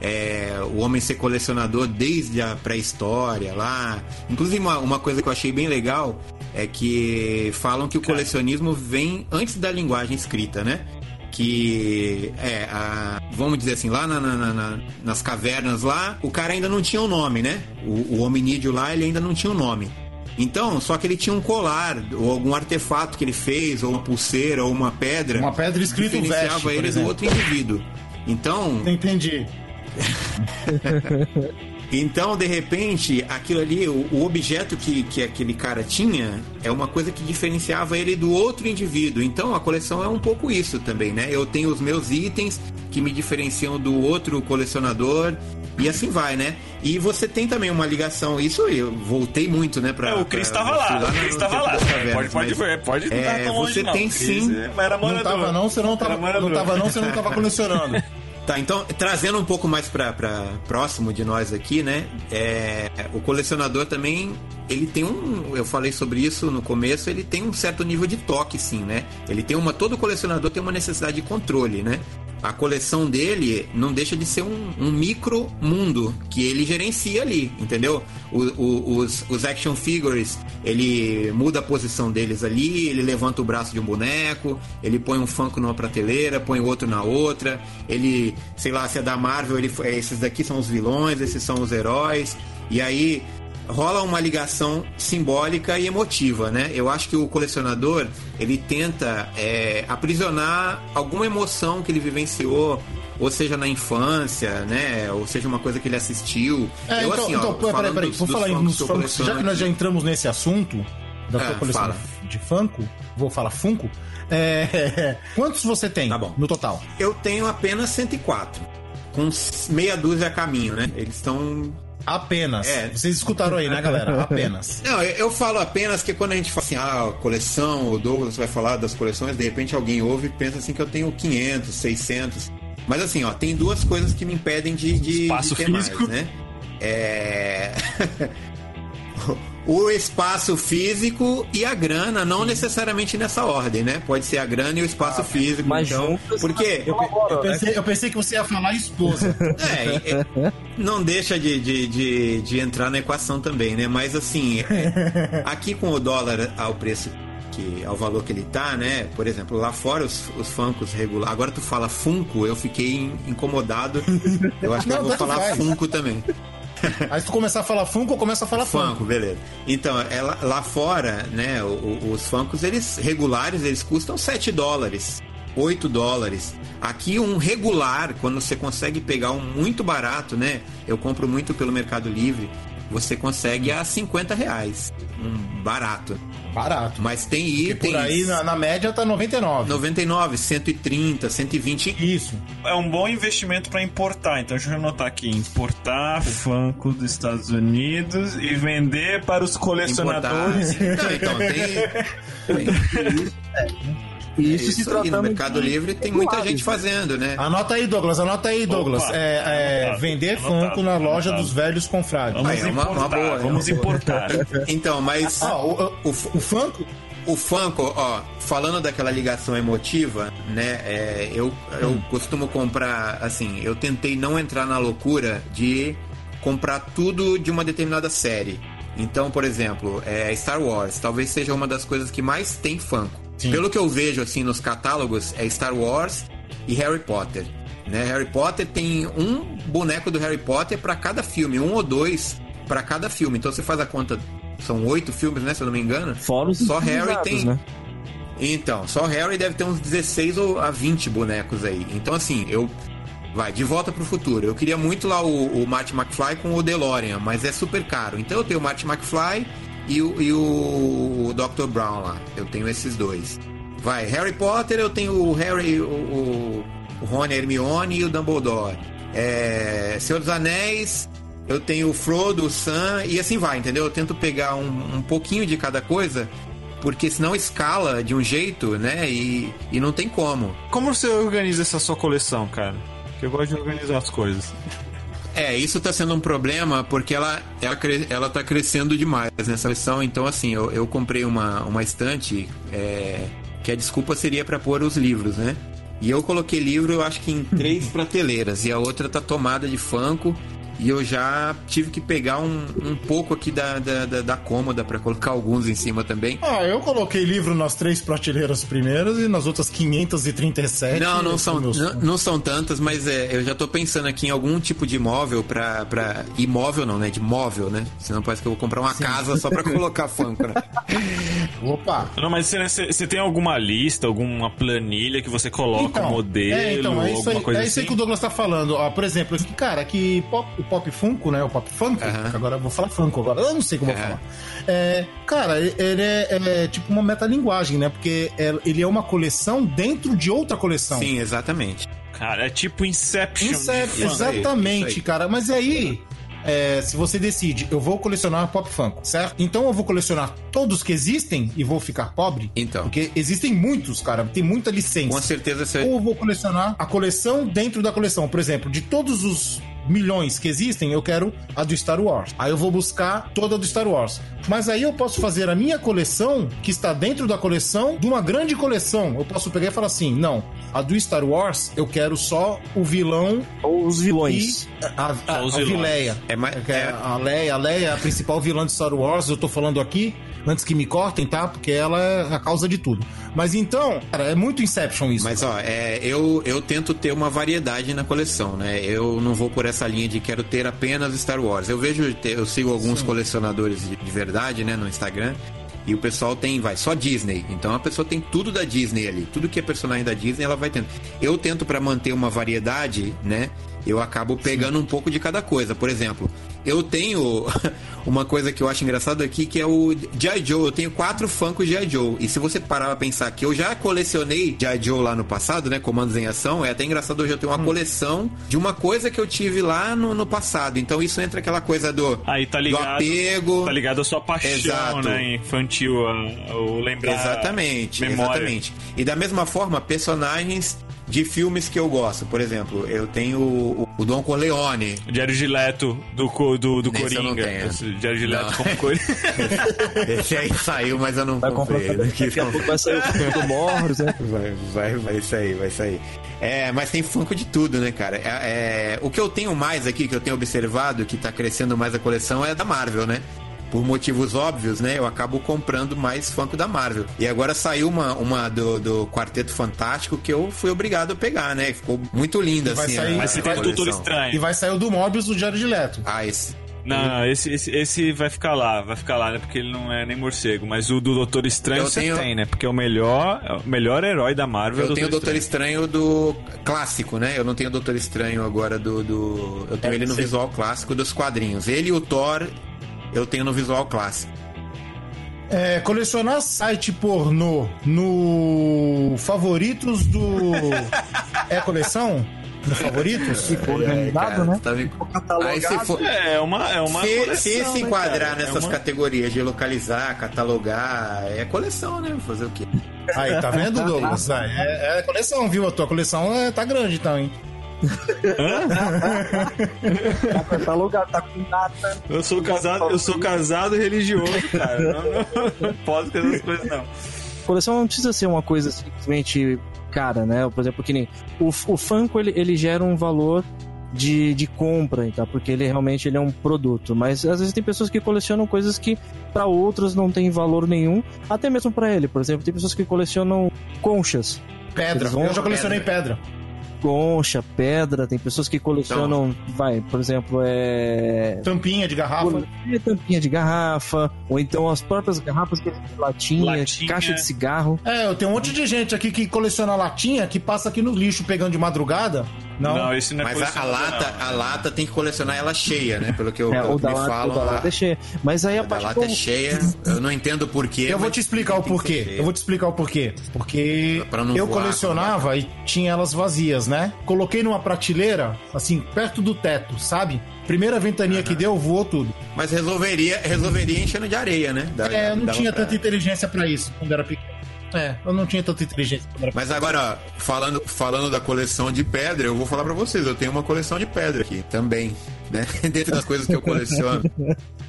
é, o homem ser colecionador desde a pré-história lá. Inclusive uma, uma coisa que eu achei bem legal é que falam que o colecionismo vem antes da linguagem escrita, né? que é, a, vamos dizer assim, lá na, na, na, nas cavernas lá, o cara ainda não tinha um nome, né? O, o hominídeo lá, ele ainda não tinha um nome. Então, só que ele tinha um colar, ou algum artefato que ele fez, ou uma pulseira, ou uma pedra. Uma pedra escrita que diferenciava ele do outro indivíduo. Então. Entendi. Então, de repente, aquilo ali, o, o, objeto que, que aquele cara tinha é uma coisa que diferenciava ele do outro indivíduo. Então, a coleção é um pouco isso também, né? Eu tenho os meus itens que me diferenciam do outro colecionador e assim vai, né? E você tem também uma ligação, isso eu voltei muito, né? Pra, é, o Cris estava lá, lá, o Cris estava lá. Pode, pode ver, pode é, Você tem não. sim. Era não tava não, você não tava, não tava não, você não tava colecionando. Tá, então, trazendo um pouco mais para próximo de nós aqui, né? É, o colecionador também, ele tem um. Eu falei sobre isso no começo, ele tem um certo nível de toque, sim, né? Ele tem uma. Todo colecionador tem uma necessidade de controle, né? A coleção dele não deixa de ser um, um micro mundo que ele gerencia ali, entendeu? O, o, os, os action figures, ele muda a posição deles ali, ele levanta o braço de um boneco, ele põe um Funko numa prateleira, põe outro na outra, ele, sei lá, se é da Marvel, ele, esses daqui são os vilões, esses são os heróis, e aí rola uma ligação simbólica e emotiva, né? Eu acho que o colecionador ele tenta é, aprisionar alguma emoção que ele vivenciou ou seja na infância, né? Ou seja uma coisa que ele assistiu. É, eu, então, assim, então, ó, peraí, peraí, vou falar nos Funkos, já que nós já entramos nesse assunto da sua é, coleção fala. de Funko, vou falar Funko, é, quantos você tem tá no total? Eu tenho apenas 104, com meia dúzia a caminho, né? Eles estão Apenas. É. Vocês escutaram aí, né, galera? Apenas. Não, eu, eu, falo apenas que quando a gente fala assim, ah, coleção, o Douglas vai falar das coleções, de repente alguém ouve e pensa assim que eu tenho 500, 600. Mas assim, ó, tem duas coisas que me impedem de, de, Espaço de físico. mais, né? É. o espaço físico e a grana, não necessariamente nessa ordem, né? Pode ser a grana e o espaço ah, físico. Mas então, porque eu, eu, pensei, eu, pensei, que você ia falar esposa. É, é não deixa de, de, de, de, entrar na equação também, né? Mas assim, é, aqui com o dólar ao preço que ao valor que ele tá, né? Por exemplo, lá fora os, os Funkos regular. Agora tu fala Funko, eu fiquei incomodado. Eu acho que não, eu vou falar faz. Funko também. Aí se tu começar a falar Funko, começa a falar Funko. Funko, beleza. Então, é lá, lá fora, né, os Funkos, eles regulares, eles custam 7 dólares. 8 dólares. Aqui um regular, quando você consegue pegar um muito barato, né? Eu compro muito pelo Mercado Livre você consegue a 50 reais. Um barato. Barato. Mas tem itens. por aí, na, na, média, tá 99. 99, 130, 120. Isso. É um bom investimento para importar. Então, deixa eu anotar aqui: importar Funko dos Estados Unidos e vender para os colecionadores. Não, então, tem. tem... É. Isso, isso se tratando no Mercado Livre tem muita gente fazendo, né? Anota aí, Douglas, anota aí, Douglas. Opa, é, é vender Funko na loja dos velhos confrades. Vamos é importar, uma, boa, vamos importar. então, mas ah, o, o, o, Funko o Funko, ó, falando daquela ligação emotiva, né? É, eu, eu hum. costumo comprar, assim, eu tentei não entrar na loucura de comprar tudo de uma determinada série. Então, por exemplo, é Star Wars talvez seja uma das coisas que mais tem Funko. Sim. Pelo que eu vejo assim nos catálogos, é Star Wars e Harry Potter. Né? Harry Potter tem um boneco do Harry Potter para cada filme, um ou dois para cada filme. Então você faz a conta, são oito filmes, né? Se eu não me engano. Fora os só Harry tem. Né? Então, só Harry deve ter uns 16 ou a 20 bonecos aí. Então, assim, eu. Vai, de volta pro futuro. Eu queria muito lá o, o Marty McFly com o DeLorean, mas é super caro. Então eu tenho o Marty McFly e o, e o Dr. Brown lá. Eu tenho esses dois. Vai, Harry Potter, eu tenho o Harry, o, o, Rony, Hermione e o Dumbledore. É, Senhor dos Anéis, eu tenho o Frodo, o Sam e assim vai, entendeu? Eu tento pegar um, um pouquinho de cada coisa porque senão escala de um jeito, né? E, e não tem como. Como você organiza essa sua coleção, cara? Que eu gosto de organizar as coisas. É, isso tá sendo um problema porque ela, ela, ela tá crescendo demais nessa lição. Então, assim, eu, eu comprei uma, uma estante é, que a desculpa seria pra pôr os livros, né? E eu coloquei livro, eu acho que em três prateleiras. E a outra tá tomada de fanco. E eu já tive que pegar um, um pouco aqui da, da, da, da cômoda pra colocar alguns em cima também. Ah, eu coloquei livro nas três prateleiras primeiras e nas outras 537. Não, não são, meus- não, não são tantas, mas é, eu já tô pensando aqui em algum tipo de imóvel pra, pra. Imóvel não, né? De móvel, né? Senão parece que eu vou comprar uma casa só pra colocar fanco, né? Opa! Não, mas você, você- você tem alguma lista, alguma planilha que você coloca um modelo, é, então, é isso alguma aí, coisa é isso aí assim? que o Douglas tá falando. Ó, por exemplo, esse cara, que pop, Funko, né? O Pop Funko, que agora eu vou falar Funko agora, eu não sei como eu vou falar. É, cara, ele é, é tipo uma metalinguagem, né? Porque é- ele é uma coleção dentro de outra coleção. Sim, exatamente. Cara, é tipo Inception. Isso é, exatamente, aí. cara. Mas aí, é, se você decide, eu vou colecionar Pop Funko, certo? Então eu vou colecionar todos que existem e vou ficar pobre? Então. Porque existem muitos, cara. Tem muita licença. Com certeza você. Ou eu vou colecionar a coleção dentro da coleção. Por exemplo, de todos os milhões que existem, eu quero a do Star Wars. Aí eu vou buscar toda a do Star Wars. Mas aí eu posso fazer a minha coleção, que está dentro da coleção, de uma grande coleção. Eu posso pegar e falar assim: não, a do Star Wars, eu quero só o vilão Ou os vilões. a, a, a. Vileia. É mais- é A Leia, a Leia é a principal vilã de Star Wars, eu tô falando aqui, antes que me cortem, tá? Porque ela é a causa de tudo. Mas então, cara, é muito Inception isso. Mas ó, é, eu, eu tento ter uma variedade na coleção, né? Eu não vou por essa linha de quero ter apenas Star Wars. Eu vejo, eu sigo alguns colecionadores de, de verdade, né, no Instagram. E o pessoal tem, vai, só Disney. Então a pessoa tem tudo da Disney ali. Tudo que é personagem da Disney, ela vai tendo. Eu tento pra manter uma variedade, né? Eu acabo pegando um pouco de cada coisa. Por exemplo, eu tenho uma coisa que eu acho engraçado aqui, que é o G.I. Joe. Eu tenho quatro Funkos G.I. Joe. E se você parar pra pensar que eu já colecionei G.I. Joe lá no passado, né? Comandos em ação, é até engraçado hoje eu tenho uma coleção de uma coisa que eu tive lá no, no passado. Então isso entra aquela coisa do, Aí tá do ligado. apego. Tá ligado a sua paixão, Exato. né? Infantil, o lembrar. Exatamente, memória. exatamente. E da mesma forma, personagens de filmes que eu gosto. Por exemplo, eu tenho o, o Don Corleone. Diário de Leto do, do, do Esse eu não Coringa. tenho. Esse Diário de Leto Não. como Coringa. Esse aí saiu, mas eu não Vai comprei. Daqui a pouco vai sair o filme do Morros, né? Vai, vai, vai sair, vai sair. É, mas tem Funko de tudo, né, cara? É, é, o que eu tenho mais aqui, que eu tenho observado, que tá crescendo mais a coleção, é da Marvel, né? Por motivos óbvios, né? Eu acabo comprando mais Funko da Marvel. E agora saiu uma, uma do, do Quarteto Fantástico que eu fui obrigado a pegar, né? Ficou muito linda, assim. sair- a- Mas você tem o Doutor. Estranho. E vai sair o do Morbius do Diário de Leto. Ah, esse. Não, não, esse, esse, esse vai ficar lá, vai ficar lá, né? Porque ele não é nem morcego. Mas o do Doutor Estranho Eu você tenho- tem, né? Porque é o melhor, é o melhor herói da Marvel. é Eu tenho o Doutor Estranho do clássico, né? Eu não tenho o Doutor Estranho agora do. do... Eu tenho ele no visual clássico dos quadrinhos. Ele e o Thor, eu tenho no visual clássico. É, colecionar site pornô no favoritos do. É coleção? No favoritos? Organizado, né? Tá me... Catalogado. Aí se for. É, uma, é uma Se, coleção, se se né, enquadrar cara? É nessas uma- categorias de localizar, catalogar, é coleção, né? Fazer o quê? Aí, tá vendo, Douglas? Ah, É, é coleção, viu? A tua coleção é, tá grande, então, hein? Tá catalogado, tá com data. Eu sou casado, eu sou casado e religioso, cara. Não, não, não posso fazer essas coisas, não. coleção não precisa ser uma coisa simplesmente cara, né? Por exemplo, que nem o, o Funko ele, ele gera um valor de, de compra, tá? Porque ele realmente ele é um produto. Mas às vezes tem pessoas que colecionam coisas que para outras não tem valor nenhum, até mesmo para ele. Por exemplo, tem pessoas que colecionam conchas, Pedra. Vão- Eu já colecionei pedra. Concha, pedra. Tem pessoas que colecionam, vai, por exemplo, é Tampinha de garrafa. é tampinha de garrafa, ou então as próprias garrafas que latinha, Latinha. caixa de cigarro. É, eu tenho um monte de gente aqui que coleciona latinha que passa aqui no lixo pegando de madrugada. Não. Não, esse não é Mas a, a lata, não. a lata tem que colecionar ela cheia, né? Pelo que, eu, É, pelo ou que da me lata, falam. ou da a- lata é cheia. Mas aí a a da parte lata como- é cheia, eu não entendo porquê. Eu vou te explicar o porquê. Eu vou te explicar o porquê. Porque eu voar, colecionava e tinha elas vazias, né? Coloquei numa prateleira, assim, perto do teto, sabe? Primeira ventania que deu, voou tudo. Mas resolveria, resolveria enchendo de areia, né? Da- É, eu não tinha pra- tanta inteligência pra isso quando era pequeno. É, eu não tinha tanta inteligência Mas agora, falando, falando da coleção de pedra, eu vou falar pra vocês, eu tenho uma coleção de pedra aqui também. né? Dentro das coisas que eu coleciono.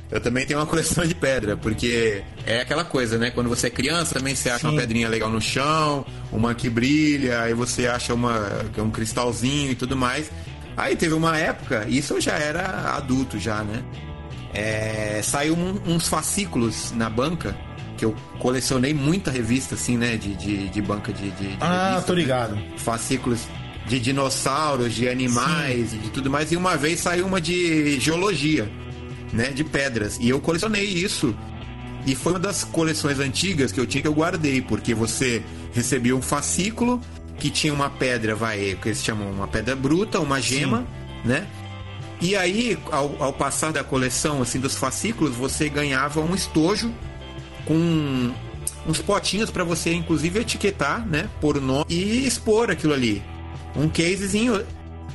Eu também tenho uma coleção de pedra, porque é aquela coisa, né? Quando você é criança, também você acha Sim. uma pedrinha legal no chão, uma que brilha, aí você acha uma, que é um cristalzinho e tudo mais. Aí teve uma época, isso eu já era adulto já, né? É, saiu um- uns fascículos na banca, que eu colecionei muita revista, assim, né? De, de, de banca de, de, de Ah, revista, tô né? ligado. fascículos de dinossauros, de animais e de tudo mais. E uma vez saiu uma de geologia, né? De pedras. E eu colecionei isso. E foi uma das coleções antigas que eu tinha que eu guardei, porque você recebia um fascículo que tinha uma pedra, vai, que eles chamam uma pedra bruta, uma gema, né? E aí, ao, ao passar da coleção assim dos fascículos, você ganhava um estojo com uns potinhos para você, inclusive, etiquetar, né? Por nome e expor aquilo ali. Um casezinho.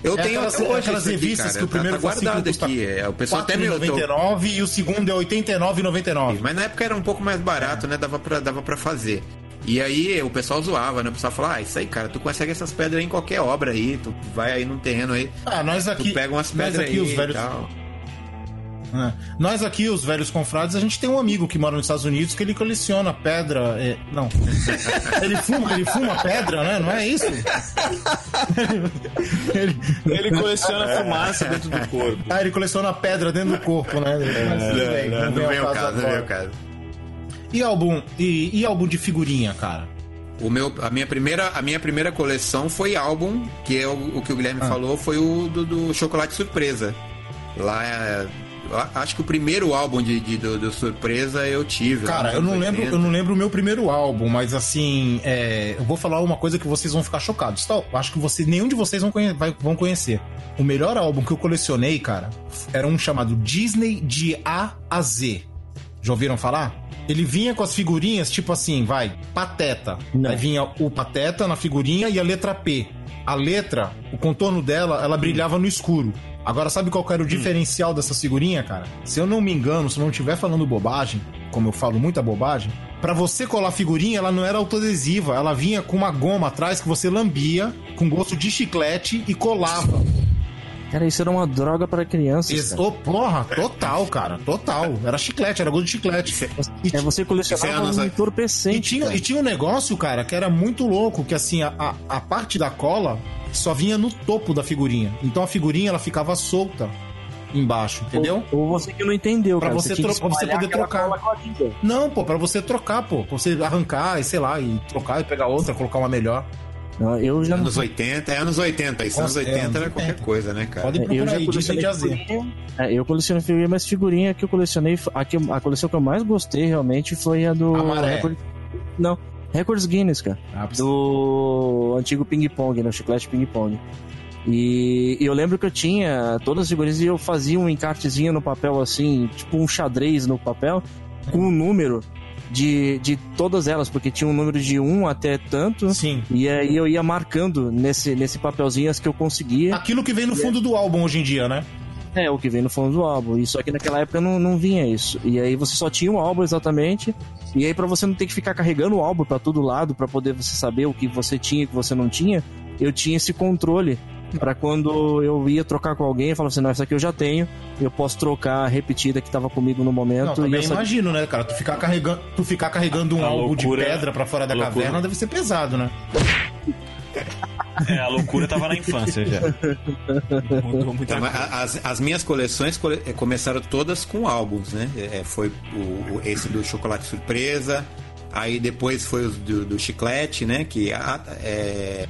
Eu É tenho aquelas, hoje aquelas aqui, revistas cara. que o primeiro tá, tá guardado aqui. É, o pessoal até me eu tô- 4,99 e o segundo é 89,99. Mas na época era um pouco mais barato, né? Dava pra, dava pra fazer. E aí o pessoal zoava, né? O pessoal falava, ah, isso aí, cara, tu consegue essas pedras aí em qualquer obra aí, tu vai aí num terreno aí, Ah, nós tu aqui, pega umas nós pedras aqui aí os velhos, e tal. É. Nós aqui, os velhos confrades, a gente tem um amigo que mora nos Estados Unidos que ele coleciona pedra. é, não. ele fuma, ele fuma pedra, né? Não é isso? ele, Ele coleciona fumaça dentro do corpo. ah, ele coleciona pedra dentro do corpo, né? Mas tudo bem, Não, não vem ao vem o caso, não vem caso. E álbum, e, e álbum de figurinha, cara? O meu, a, minha primeira, a minha primeira coleção foi álbum, que é o, o que o Guilherme Ah. falou, foi o do, do Chocolate Surpresa. Lá, é, acho que o primeiro álbum de, de- do, do Surpresa eu tive. Cara, eu não lembro, 80. eu não lembro o meu primeiro álbum, mas assim, é, eu vou falar uma coisa que vocês vão ficar chocados. Tá, acho que você, nenhum de vocês vão, conhe- vai- vão conhecer. O melhor álbum que eu colecionei, cara, era um chamado Disney de A a Z. Já ouviram falar? Ele vinha com as figurinhas, tipo assim, vai, Pateta. Não. Aí vinha o Pateta na figurinha e a letra P. A letra, o contorno dela, ela brilhava no escuro. Agora, sabe qual era o diferencial dessa figurinha, cara? Se eu não me engano, se eu não estiver falando bobagem, como eu falo muita bobagem, pra você colar a figurinha, ela não era autoadesiva, ela vinha com uma goma atrás que você lambia, com gosto de chiclete e colava. Cara, isso era uma droga para crianças. Cara. Ô, porra, total, cara, total. Era chiclete, era gosto de chiclete. E É, você Isso é colecionava anos- um E entorpecente. tinha, cara. e tinha um negócio, cara, que era muito louco, que assim, a, a, parte da cola só vinha no topo da figurinha. Então a figurinha ela ficava solta embaixo, entendeu? Ou, ou você que não entendeu, Pra cara. você tinha tro- pra você poder trocar. Não, pô, pra você trocar, pô. Pra você arrancar e sei lá, e trocar e pegar outra, colocar uma melhor. Eu já não Anos 80, é anos 80. Isso, anos É, 80 anos era 80. qualquer coisa, né, cara? Pode É, eu já aí, colecionei de figurinha. É, eu colecionei figurinha, mas figurinha que eu colecionei, a, que, a coleção que eu mais gostei realmente foi a do. Record- não, Records Guinness, cara. Ah, Do antigo ping-pong, né? O chiclete ping-pong. E, e eu lembro que eu tinha todas as figurinhas e eu fazia um encartezinho no papel assim, tipo um xadrez no papel, com um número de, de todas elas, porque tinha um número de 1 até tanto. Sim. E aí eu ia marcando nesse, nesse papelzinho as que eu conseguia. Aquilo que vem no fundo do álbum hoje em dia, né? É, o que vem no fundo do álbum. E só que naquela época não, não vinha isso. E aí você só tinha o álbum exatamente. E aí pra você não ter que ficar carregando o álbum pra todo lado, pra poder você saber o que você tinha e o que você não tinha, eu tinha esse controle. Pra quando eu ia trocar com alguém, eu falava assim, não, essa aqui eu já tenho, eu posso trocar a repetida que tava comigo no momento. Não, e também eu sabia- imagino, né, cara? Tu ficar carregando, tu ficar carregando um A álbum loucura- de pedra pra fora da caverna deve ser pesado, né? É, a loucura tava na infância já. Mudou muita Então, as, as minhas coleções cole- eh, começaram todas com álbuns, né? É, foi o, o- esse do Chocolate Surpresa, aí depois foi os do, do Chiclete, né? Que a- é,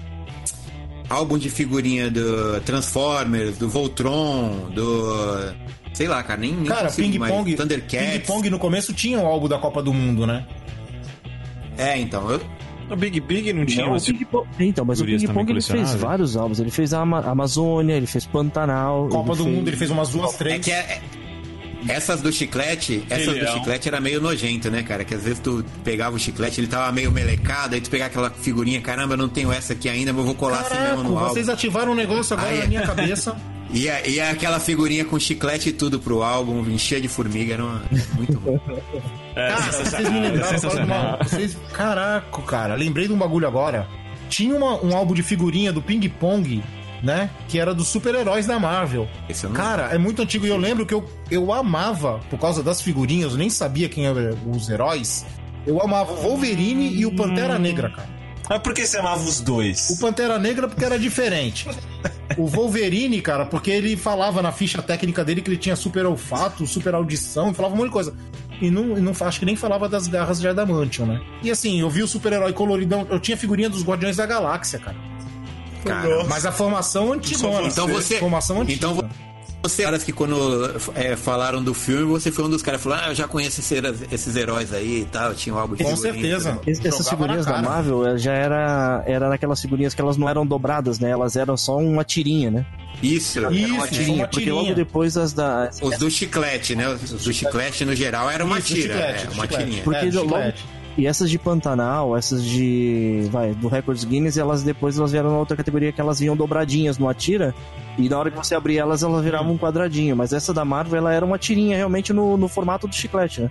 álbum de figurinha do Transformers, do Voltron, do sei lá, cara, nem, nem Cara, Ping mais. Pong, Thundercats. Ping Pong no começo tinha o álbum da Copa do Mundo, né? É, então, eu, O Big Big não tinha Não, o Ping Pong- Então, mas o Ping Pong ele fez vários álbuns. Ele fez a Ama- Amazônia, ele fez Pantanal. Copa do fez... Mundo ele fez umas duas, É três. que é- é- essas do chiclete, essas do chiclete era meio nojento, né, cara? Que às vezes tu pegava o chiclete, ele tava meio melecado, aí tu pegava aquela figurinha, caramba, eu não tenho essa aqui ainda, mas eu vou colar assim Caraca, mesmo no álbum. vocês ativaram um negócio agora Ai, na é. minha cabeça. E, a- e aquela figurinha com chiclete e tudo pro álbum, enchia de formiga, era uma... muito bom. É, Cara, vocês me lembraram agora de sensacional. uma... Vocês... Caraca, cara, lembrei de um bagulho agora. Tinha uma- um álbum de figurinha do Ping Pong né? Que era dos super-heróis da Marvel. Cara, é muito antigo e eu lembro que eu, eu amava, por causa das figurinhas, eu nem sabia quem eram os heróis. Eu amava o Wolverine e o Pantera Negra, cara. Mas por que você amava os dois? O Pantera Negra porque era diferente. O Wolverine, cara, porque ele falava na ficha técnica dele que ele tinha super olfato, super audição, falava um monte de coisa. E não, não acho que nem falava das garras de Adamantium, né? E assim, eu vi o super-herói coloridão. Eu tinha figurinha dos Guardiões da Galáxia, cara. Cara, Mas a formação antigona. Então você. Formação antiga. Então vo- você, caras que quando é, falaram do filme, você foi um dos caras que falou: Ah, eu já conheço esses, esses heróis aí e tal. Tinha um álbum de Com certeza. Esse- Essas figurinhas da. Marvel já era, era naquelas figurinhas que elas não eram dobradas, né? Elas eram só uma tirinha, né? Isso. Isso, Uma uma tirinha, porque tirinha. logo depois as da. Os do chiclete, né? Os do chiclete no geral era uma Isso, tira. chiclete, é, uma chiclete. tirinha. Porque É, logo- chiclete. E essas de Pantanal, essas de. Vai, do Records Guinness, elas depois elas vieram na outra categoria que elas vinham dobradinhas no Atira. E na hora que você abria elas, elas viravam um quadradinho. Mas essa da Marvel, ela era uma tirinha realmente no, no formato do chiclete, né?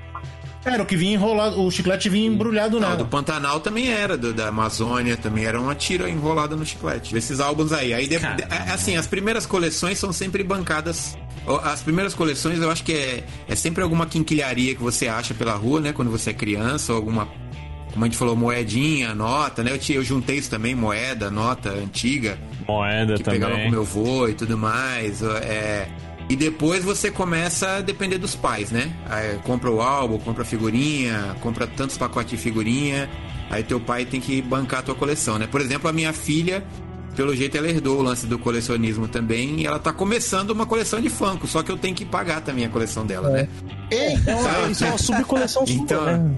Era o que vinha enrolado, o chiclete vinha embrulhado Não, nela. do Pantanal também era, do, da Amazônia também era uma tira enrolada no chiclete. Esses álbuns aí. Aí, de- de- é, assim, as primeiras coleções são sempre bancadas. As primeiras coleções eu acho que é, é sempre alguma quinquilharia que você acha pela rua, né? Quando você é criança, ou alguma. Como a gente falou, moedinha, nota, né? Eu, tinha- eu juntei isso também, moeda, nota antiga Moeda que pegava com também. meu avô e tudo mais. É, e depois você começa a depender dos pais, né? Aí compra o álbum, compra a figurinha, compra tantos pacotes de figurinha. Aí teu pai tem que bancar a tua coleção, né? Por exemplo, a minha filha, pelo jeito, ela herdou o lance do colecionismo também. E ela tá começando uma coleção de Funko, só que eu tenho que pagar também a coleção dela, né? Então, isso é uma subcoleção sua, Então, né?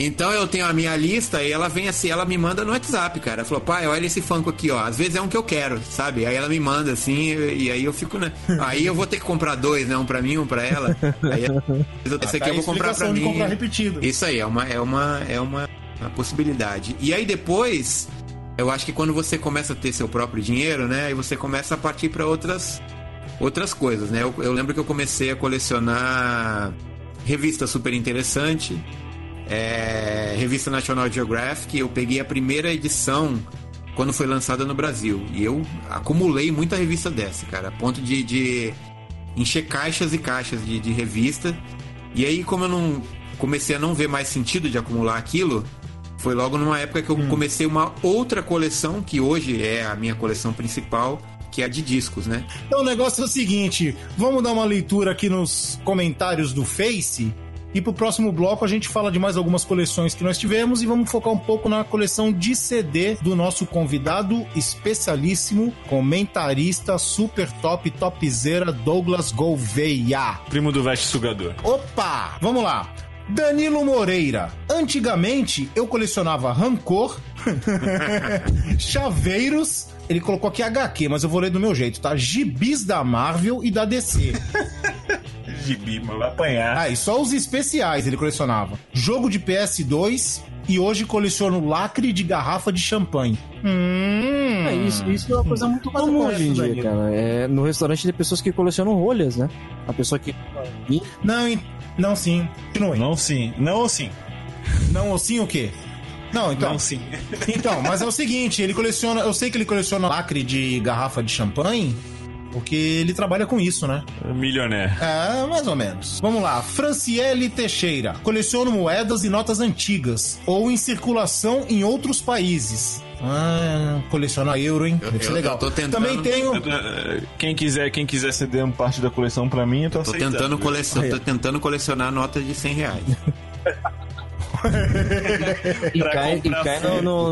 Então eu tenho a minha lista e ela vem assim, ela me manda no WhatsApp, cara. Ela falou, pai, olha esse Funko aqui, ó. Às vezes é um que eu quero, sabe? Aí ela me manda assim, e aí eu fico, né? Aí eu vou ter que comprar dois, né? Um pra mim, um pra ela. Aí esse aqui Tá eu vou comprar pra mim. comprar repetido. Isso aí, é uma, é uma, é uma, uma possibilidade. E aí depois, eu acho que quando você começa a ter seu próprio dinheiro, né? Aí você começa a partir pra outras, outras coisas, né? Eu, eu lembro que eu comecei a colecionar revista super interessante, é, revista National Geographic. Eu peguei a primeira edição quando foi lançada no Brasil. E eu acumulei muita revista dessa, cara, a ponto de, de encher caixas e caixas de, de revista. E aí, como eu não comecei a não ver mais sentido de acumular aquilo, foi logo numa época que eu comecei uma outra coleção, que hoje é a minha coleção principal, que é a de discos, né? Então o negócio é o seguinte: vamos dar uma leitura aqui nos comentários do Face. E pro próximo bloco a gente fala de mais algumas coleções que nós tivemos e vamos focar um pouco na coleção de CD do nosso convidado especialíssimo, comentarista super top, topzera Douglas Gouveia. Primo do veste sugador. Opa! Vamos lá. Danilo Moreira. Antigamente eu colecionava rancor, chaveiros. Ele colocou aqui HQ, mas eu vou ler do meu jeito, tá? Gibis da Marvel e da DC. Gibi, mas vai apanhar. Ah, e só os especiais ele colecionava. Jogo de PS2 e hoje coleciono lacre de garrafa de champanhe. Hum. É, isso, isso é uma coisa muito comum hoje em dia, Danilo. cara. É, no restaurante tem pessoas que colecionam rolhas, né? A pessoa que. Não, em- não sim. Continue. Não, Não sim. Não sim. ou sim o quê? Não, então. Não sim. Então, mas é o seguinte, ele coleciona. Eu sei que ele coleciona lacre de garrafa de champanhe, porque ele trabalha com isso, né? Milionaire. É, mais ou menos. Vamos lá. Franciele Teixeira. Coleciono moedas e notas antigas, ou em circulação em outros países. Ah, coleciona euro, hein? Eu- Deve ser eu- legal. eu tô tentando- Também tenho. Quem quiser, quem quiser ceder uma parte da coleção pra mim, eu tô, Tô aceitando. tentando, colecion... tô tentando colecionar notas de 100 reais. E cai, e cai filme. no,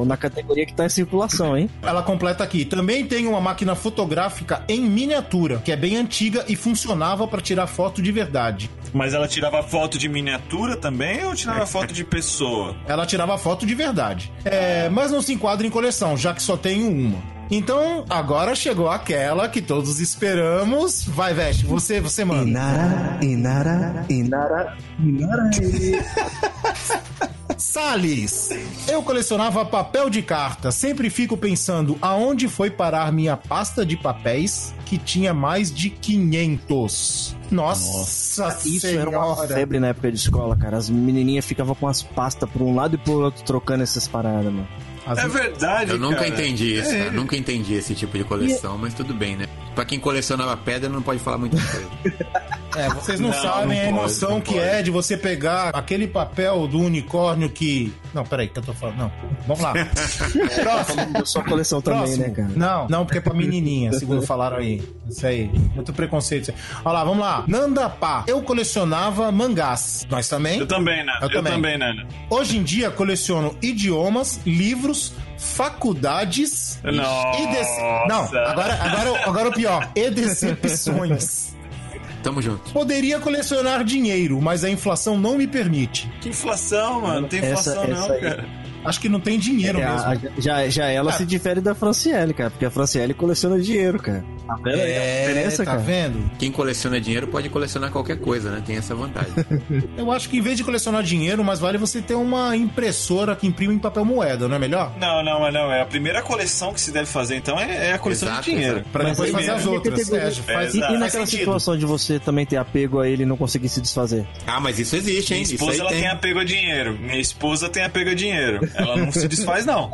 no- na categoria que tá em circulação, hein? Ela completa aqui. Também tenho uma máquina fotográfica em miniatura, que é bem antiga e funcionava para tirar foto de verdade. Mas ela tirava foto de miniatura também ou tirava foto de pessoa? Ela tirava foto de verdade. É, mas não se enquadra em coleção, já que só tenho uma. Então, agora chegou aquela que todos esperamos. Vai, Veste, você, você manda. Inara, Inara, Inara, Inara. Salles! Eu colecionava papel de carta. Sempre fico pensando aonde foi parar minha pasta de papéis que tinha mais de 500. Nossa, Isso senhora. era uma febre na época de escola, cara. As menininhas ficavam com as pastas por um lado e por outro trocando essas paradas, mano. As- É verdade, Eu nunca cara. entendi isso, É. cara. Nunca entendi esse tipo de coleção, mas tudo bem, né? Pra quem colecionava pedra, não pode falar muita coisa. É, vocês não, Não, sabem não a pode, emoção não que pode. é de você pegar aquele papel do unicórnio que. Não, peraí, que eu tô falando. Não, vamos lá. Próximo. Da sua coleção também, Próximo. né, cara? Não, não, porque é pra menininha, segundo falaram aí. Isso aí. Muito preconceito. Olha lá, vamos lá. Nanda Pá. Eu colecionava mangás. Nós também. Eu também, né? Eu Eu, também. também, né? Hoje em dia coleciono idiomas, livros, faculdades e Nossa. dece- Não, agora, agora, agora o pior. E decepções. Tamo junto. Poderia colecionar dinheiro, mas a inflação não me permite. Que inflação, mano. Não tem Essa- inflação, essa não, aí. cara. Acho que não tem dinheiro É, mesmo. a- já, já ela Ah. se difere da Franciele, cara, porque a Franciele coleciona dinheiro, cara. Tá vendo aí a É, diferença, tá cara? vendo? Quem coleciona dinheiro pode colecionar qualquer coisa, né? Tem essa vantagem. Eu acho que em vez de colecionar dinheiro, mais vale você ter uma impressora que imprime em papel moeda, não é melhor? Não, não, mas não. É a primeira coleção que se deve fazer, então, é, é a coleção Exato, de dinheiro. exato. Pra Mas depois fazer as outras. É, faz, É, E, exato. e naquela situação de você também ter apego a ele e não conseguir se desfazer? ah, mas isso existe, hein? Minha Isso aí esposa ela tem. tem. apego a dinheiro. Minha esposa tem apego a dinheiro. Ela não se desfaz, não.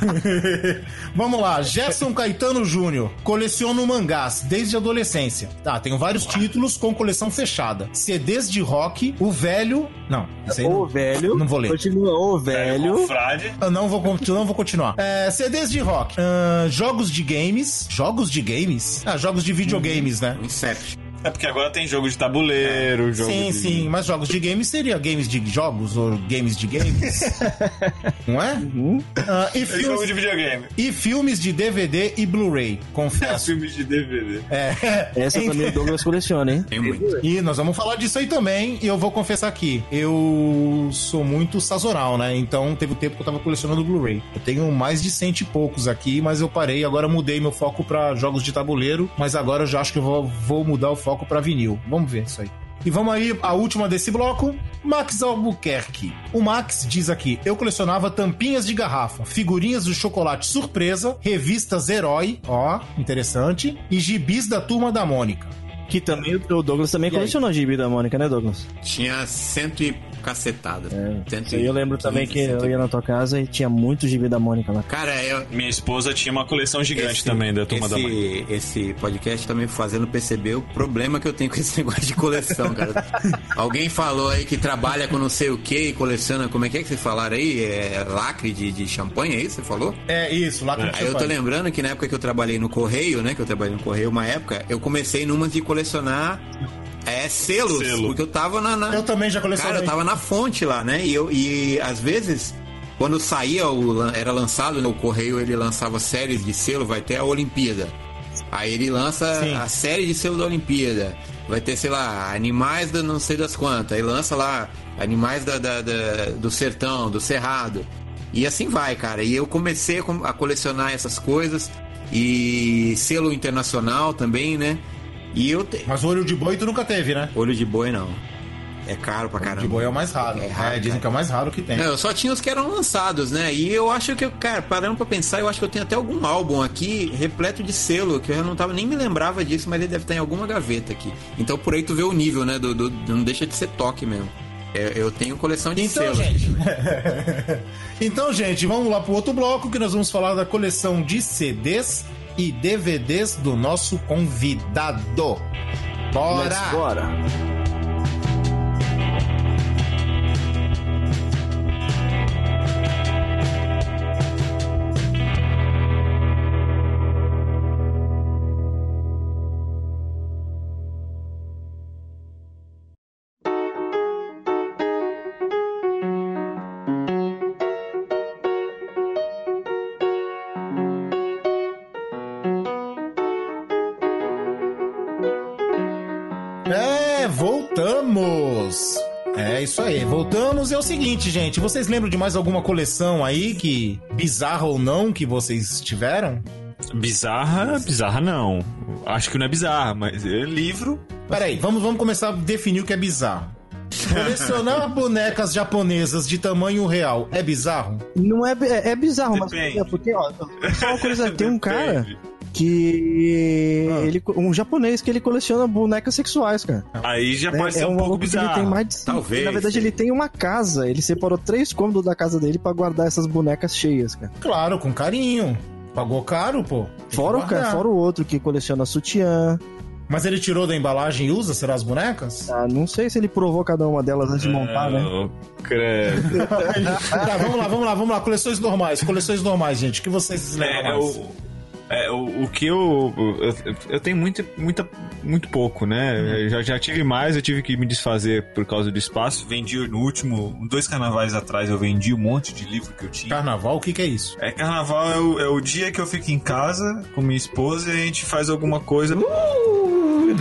Vamos lá, Gerson Caetano Júnior. Coleciono mangás desde a adolescência. Tá, tenho vários títulos com coleção fechada. CDs de rock, o velho. Não, isso aí Ô, não. velho. Não vou ler. Continua, ô, velho. Frade. Eu não vou, não vou continuar. É, CDs de rock, ah, jogos de games. Jogos de games? Ah, jogos de videogames, né? Um Incept. É porque agora tem jogo de tabuleiro, jogo Sim, de... sim, mas jogos de games seria games de jogos ou games de games? não é? Ah, e, É jogo filmes, de videogame. e filmes de DVD e Blu-ray, confesso. Filmes de DVD. É, Essa também o Douglas coleciona, hein? Tem muito. E nós vamos falar disso aí também, e eu vou confessar aqui, eu sou muito sazonal, né? Então teve o tempo que eu tava colecionando Blu-ray. Eu tenho mais de cento e poucos aqui, mas eu parei, agora mudei meu foco pra jogos de tabuleiro, mas agora eu já acho que eu vou, vou mudar o foco pra vinil. Vamos ver isso aí. E vamos aí, a última desse bloco, Max Albuquerque. O Max diz aqui: eu colecionava tampinhas de garrafa, figurinhas do chocolate surpresa, revistas Herói, ó, interessante, e gibis da turma da Mônica. Que também o Douglas também E aí? colecionou gibi da Mônica, né, Douglas? Tinha cento e cacetada. Aí eu lembro também que eu ia na tua casa e tinha muito gibi da Mônica lá. Cara, eu, Minha esposa tinha uma coleção gigante esse- também da Turma esse, da Mãe. Esse podcast tá me fazendo perceber o problema que eu tenho com esse negócio de coleção, cara. Alguém falou aí que trabalha com não sei o que e coleciona, como é que é que vocês falaram aí? É lacre de, de champanhe, é isso que você falou? É isso, lá com Aí eu tô lembrando que na época que eu trabalhei no Correio, né? Que eu trabalhei no Correio uma época, eu comecei numa de colecionar é, selos. Selo. Porque eu tava na. na- Eu também já colecionei. Cara, eu tava na fonte lá, né? E, eu, e às vezes, quando saía, o, era lançado, né, o Correio ele lançava séries de selo, vai ter a Olimpíada. Aí ele lança Sim. a série de selo da Olimpíada. Vai ter, sei lá, animais da não sei das quantas. Aí lança lá animais da, da- da- do sertão, do cerrado. E assim vai, cara. E eu comecei a com- a colecionar essas coisas. E selo internacional também, né? E eu. Te... Mas olho de boi tu nunca teve, né? Olho de boi não. É caro pra caramba. De boi é o mais raro. É É, raro, dizem cara. que é o mais raro que tem. Não, eu só tinha os que eram lançados, né? E eu acho que, cara, parando pra pensar, eu acho que eu tenho até algum álbum aqui repleto de selo, que eu não tava nem me lembrava disso, mas ele deve estar em alguma gaveta aqui. Então por aí tu vê o nível, né? Do, do- não deixa de ser toque mesmo. É, eu tenho coleção de Então, selo. gente. então, gente, vamos lá pro outro bloco que nós vamos falar da coleção de CDs e DVDs do nosso convidado. Bora! Bora. Aí, voltamos. É o seguinte, gente, vocês lembram de mais alguma coleção aí que, bizarra ou não, que vocês tiveram? Bizarra, bizarra não. Acho que não é bizarra, mas é livro. Peraí, vamos, vamos começar a definir o que é bizarro. Colecionar bonecas japonesas de tamanho real é bizarro? Não é, é, é bizarro, Depende. mas porque, ó, só uma coisa, tem um cara Que ele, um japonês que ele coleciona bonecas sexuais, cara. Aí já É, pode ser é um, um pouco que ele bizarro. tem mais de cinco. Talvez, Na verdade, sim. ele tem uma casa. Ele separou três cômodos da casa dele pra guardar essas bonecas cheias, cara. Claro, com carinho. Pagou caro, pô. Tem Fora o, cara, fora o outro que coleciona sutiã. Mas ele tirou da embalagem e usa, será as bonecas? Ah, não sei se ele provou cada uma delas antes de montar, né? Oh, credo. tá, vamos lá, vamos lá, vamos lá. Coleções normais, coleções normais, gente. O que vocês lembram É, é, o, o que eu, eu. Eu tenho muito, muita, muito pouco, né? Eu Já, já tive mais, eu tive que me desfazer por causa do espaço. Vendi no último. Dois carnavais atrás eu vendi um monte de livro que eu tinha. Carnaval, o que que é isso? É, carnaval é o, é o dia que eu fico em casa com minha esposa e a gente faz alguma coisa.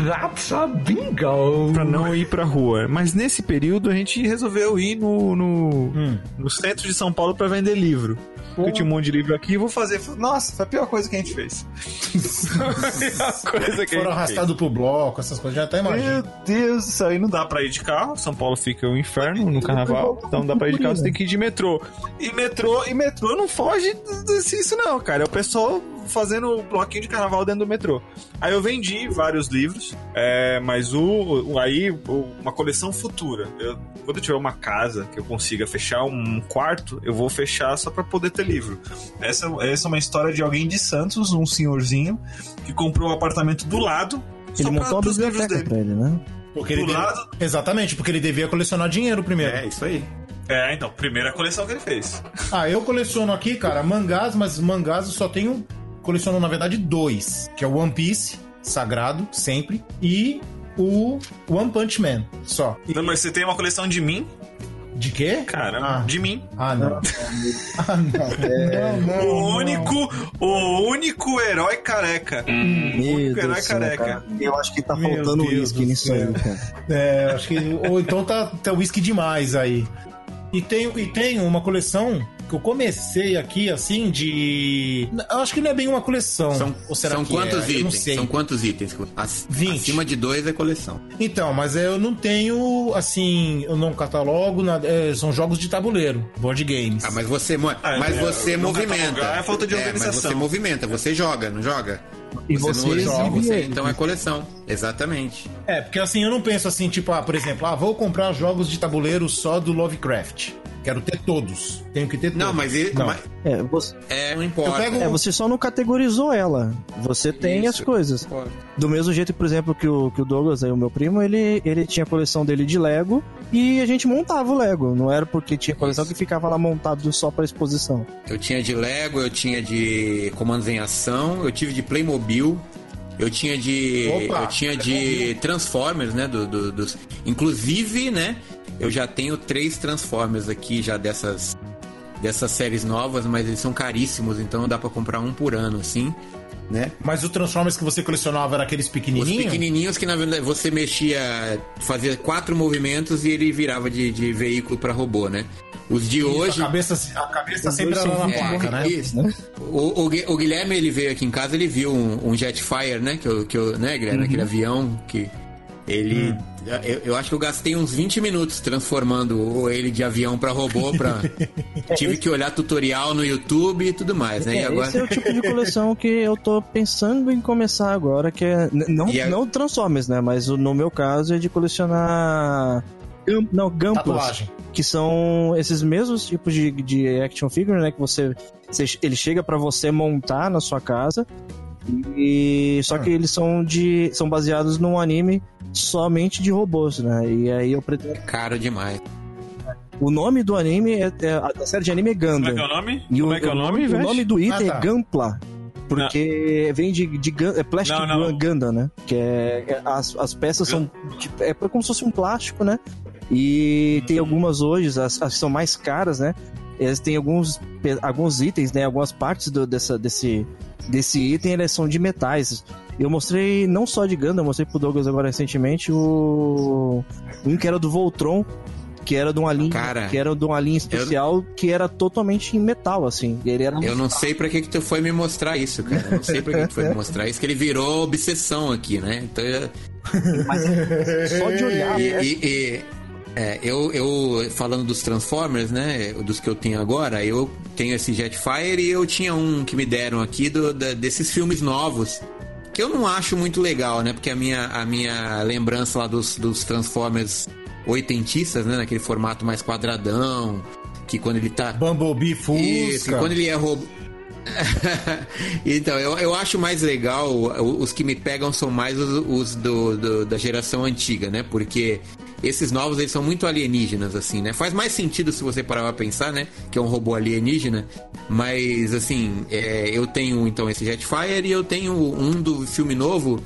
That's a bingo! Pra não ir pra rua. Mas nesse período a gente resolveu ir no, no, Hum. no centro de São Paulo pra vender livro. Porque eu tinha um monte de livro aqui e vou fazer. Nossa, foi a pior coisa que a gente fez. A coisa que Foram arrastados pro bloco, essas coisas, já até imagino. Meu Deus céu, aí não dá pra ir de carro. São Paulo fica o inferno no carnaval. Então não dá pra ir de carro, você tem que ir de metrô. E metrô, e metrô não foge disso, não, cara. É o pessoal fazendo bloquinho de carnaval dentro do metrô. Aí eu vendi vários livros, é, mas o, o- aí o- uma coleção futura. Eu- quando eu tiver uma casa que eu consiga fechar um quarto, eu vou fechar só pra poder ter livro. Essa, essa é uma história de alguém de Santos, um senhorzinho que comprou um apartamento do lado. Ele montou uma livros biblioteca dele. pra ele, né? Porque ele Do devia- lado- Exatamente, porque ele devia colecionar dinheiro primeiro. É, isso aí. É, então, primeira coleção que ele fez. Ah, eu coleciono aqui, cara, mangás, mas mangás eu só tenho. Coleciono, na verdade, dois: que é o One Piece, sagrado, sempre, e o One Punch Man, só. E- Não, mas você tem uma coleção de mim? De quê? Caramba, Ah. de mim. Ah, não. ah, não. não, não. O único, o único herói careca. O Meu único Deus herói céu, careca. cara. Eu acho que tá Meu faltando Deus uísque nisso aí, cara. É, acho que. Ou então tá, tá whisky demais aí. E tenho, e tenho uma coleção que eu comecei aqui, assim, de. Eu acho que não é bem uma coleção. São, Ou será são que quantos é? Itens? sei. São quantos itens? Ac- 20. Acima de dois é coleção. Então, mas eu não tenho, assim, eu não catalogo, nada, é, são jogos de tabuleiro, board games. Ah, mas você, Ah, mas é, você movimenta. é falta de mas organização. você movimenta, você joga, não joga? E você você não joga, você, então é coleção. Exatamente. É, porque assim, eu não penso assim, tipo, ah, por exemplo, ah, vou comprar jogos de tabuleiro só do Lovecraft. Quero ter todos. Tenho que ter todos. Não, mas, ele, Não. mas É, você, é, não importa. Pego- é, você só não categorizou ela. Você tem Isso. as coisas. Do mesmo jeito, por exemplo, que o, que o Douglas, aí, o meu primo, ele, ele tinha a coleção dele de Lego e a gente montava o Lego. Não era porque tinha coleção Isso. que ficava lá montado só pra exposição. Eu tinha de Lego, eu tinha de comandos em ação, eu tive de Playmobil, eu tinha de. Opa, eu tinha de Transformers, né? Do, do- dos, inclusive, né? Eu já tenho três Transformers aqui já dessas. Dessas séries novas, mas eles são caríssimos, então dá pra comprar um por ano, assim, né? Mas o Transformers que você colecionava era aqueles Os pequenininhos? pequenininhos que na verdade você mexia, fazia quatro movimentos e ele virava de, de veículo pra robô, né? Os de Isso, hoje. A cabeça, a cabeça sempre era na muito placa, né? Isso. O, o Gui- o Guilherme, ele veio aqui em casa, ele viu um, um Jetfire, né? Que eu, que eu, né, Guilherme? Aquele avião que ele... Eu, eu acho que eu gastei uns 20 minutos transformando o- ele de avião pra robô, pra... Tive que olhar tutorial no YouTube e tudo mais, né? E É, agora... Esse é o tipo de coleção que eu tô pensando em começar agora, que é. Não, E a- não Transformers, né? Mas no meu caso é de colecionar. Não, Gamplas. Que são esses mesmos tipos de, de action figure, né? Que você. você- ele chega pra você montar na sua casa. E só Ah. que eles são de. são baseados num anime somente de robôs, né? E aí eu pretendo. Caro demais. O nome do anime é. é- a série de anime é Como Gundam. é que é o nome? E Como é que é o nome, o nome do item Ah, tá. é Gampla. Porque vem de, de Gun- é Plastic Não, não. Gundam, né? Que é, é- as, as peças são. tipo, é como se fosse um plástico, né? E tem algumas hoje, as, as que são mais caras, né? Eles têm alguns, alguns itens, né? Algumas partes do- dessa, desse, desse item, elas são de metais. Eu mostrei não só de Gundam, eu mostrei pro Douglas agora recentemente o. Um que era do Voltron, que era de uma linha, Cara, que era de uma linha especial que era totalmente em metal, assim. Ele era Eu não sei pra que que tu foi me mostrar isso, cara. Eu não sei pra que tu foi me mostrar isso, que ele virou obsessão aqui, né? Então, eu- só de olhar. e, né? e- e- É, eu, eu falando dos Transformers, né? Dos que eu tenho agora, eu tenho esse Jetfire e eu tinha um que me deram aqui do, da, desses filmes novos. Que eu não acho muito legal, né? Porque a minha, a minha lembrança lá dos, dos Transformers oitentistas, né? Naquele formato mais quadradão. Que quando ele tá. Bumblebee Fusca. Isso, quando ele é robô. então, eu, eu acho mais legal, os que me pegam são mais os, os do, do, da geração antiga, né? Porque esses novos eles são muito alienígenas, assim, né? Faz mais sentido se você parar pra pensar, né? Que é um robô alienígena. Mas, assim, é, eu tenho então esse Jetfire e eu tenho um do filme novo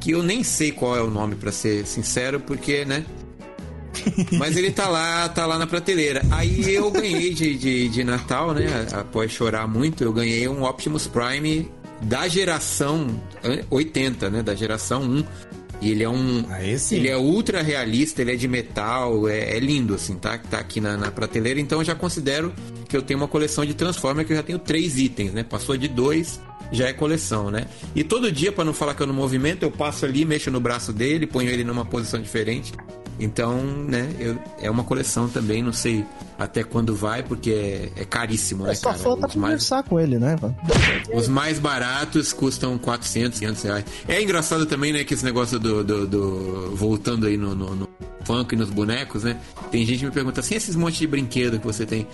que eu nem sei qual é o nome, para ser sincero, porque, né? Mas ele tá lá, tá lá na prateleira. Aí eu ganhei de, de, de, Natal, né? Após chorar muito, eu ganhei um Optimus Prime da geração 80, né? Da geração 1. E ele é um. Ele é ultra realista, ele é de metal, é, é lindo, assim, tá? Tá aqui na, na, prateleira. Então eu já considero que eu tenho uma coleção de Transformers que eu já tenho três itens, né? Passou de dois, já é coleção, né? E todo dia, para não falar que eu no movimento, eu passo ali, mexo no braço dele, ponho ele numa posição diferente. Então, né, eu, é uma coleção também, não sei até quando vai, porque é, é caríssimo, né, é, só cara? falta conversar mais... com ele, né? Os mais baratos custam 400, 500 reais. É engraçado também, né, que esse negócio do... do, do... voltando aí no, no, no, funk e nos bonecos, né? Tem gente que me pergunta assim, esses montes de brinquedo que você tem...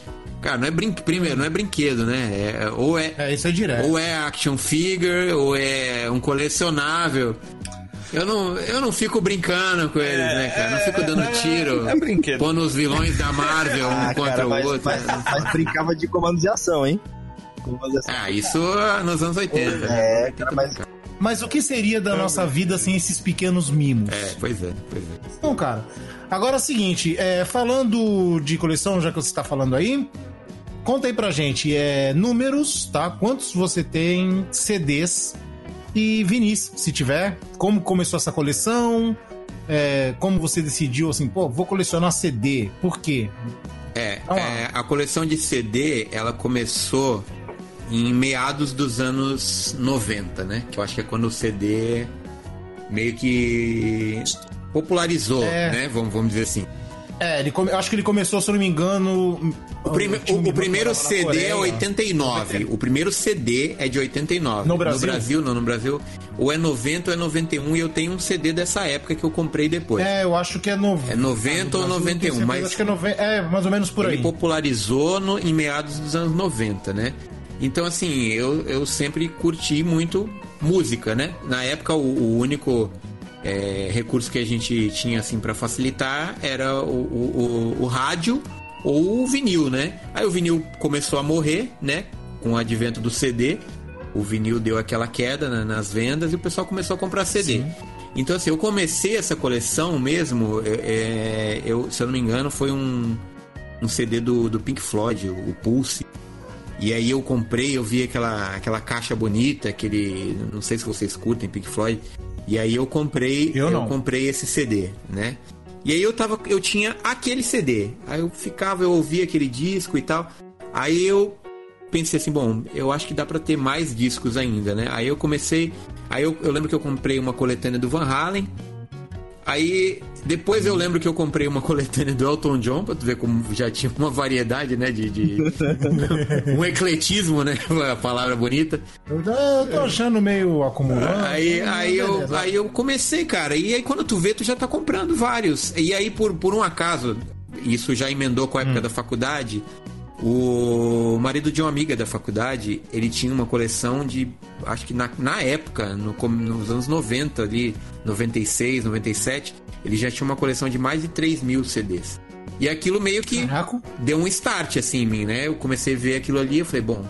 Cara, não é brin... primeiro, não é brinquedo, né? É, ou é... É, isso é direto. Ou é action figure, ou é um colecionável. Eu não, eu não fico brincando com eles, é, né, cara? Não fico dando tiro. É brinquedo. Pondo os vilões da Marvel um ah, contra cara, mas, o outro. Mas, mas, brincava de comandos de ação, hein? De ação. Ah, isso nos anos 80. É, cara, mas. Mas o que seria da nossa vida sem esses pequenos mimos? É, pois é, pois é. Então, cara, agora é o seguinte, é, falando de coleção, já que você está falando aí, conta aí pra gente, é, números, tá? Quantos você tem CDs e Vinícius, se tiver, como começou essa coleção? É, como você decidiu assim, pô, vou colecionar CD, por quê? É, é, a coleção de CD, ela começou em meados dos anos 90, né? Que eu acho que é quando o CD meio que popularizou, é. né? Vamos, vamos dizer assim. É, ele come... eu acho que ele começou, se eu não me engano. O, prime... o, o primeiro CD é 89. O primeiro CD é de 89. No Brasil? No Brasil, não, no Brasil. Ou é 90 ou é 91 e eu tenho um CD dessa época que eu comprei depois. É, eu acho que é 90. É 90 ou 91, mas. Acho que é, 90, é mais ou menos por ele aí. Ele popularizou no, em meados dos anos 90, né? Então, assim, eu, eu sempre curti muito música, né? Na época, o, o único é, recurso que a gente tinha assim para facilitar era o, o, o, rádio ou o vinil, né? Aí o vinil começou a morrer, né? Com o advento do CD, o vinil deu aquela queda na, nas vendas e o pessoal começou a comprar CD. Sim. Então assim, eu comecei essa coleção mesmo, é, é, eu, se eu não me engano, foi um, um CD do, do Pink Floyd, o Pulse. E aí eu comprei, eu vi aquela, aquela caixa bonita, aquele. Não sei se vocês curtem Pink Floyd. E aí eu comprei, eu, eu comprei esse CD, né? E aí eu tava, eu tinha aquele CD. Aí eu ficava, eu ouvia aquele disco e tal. Aí eu pensei assim, bom, eu acho que dá para ter mais discos ainda, né? Aí eu comecei, aí eu, eu lembro que eu comprei uma coletânea do Van Halen. Aí depois eu lembro que eu comprei uma coletânea do Elton John, pra tu ver como já tinha uma variedade, né? De. de... um ecletismo, né? A palavra bonita. Eu, tô achando meio acumulando. Aí, aí, eu, aí eu comecei, cara. E aí quando tu vê, tu já tá comprando vários. E aí, por, por um acaso, isso já emendou com a época hum. da faculdade. O marido de uma amiga da faculdade, ele tinha uma coleção de. Acho que na, na época, no, nos anos 90 ali, 96, 97, ele já tinha uma coleção de mais de 3 mil CDs. E aquilo meio que Caraca. deu um start assim em mim, né? Eu comecei a ver aquilo ali e falei, bom,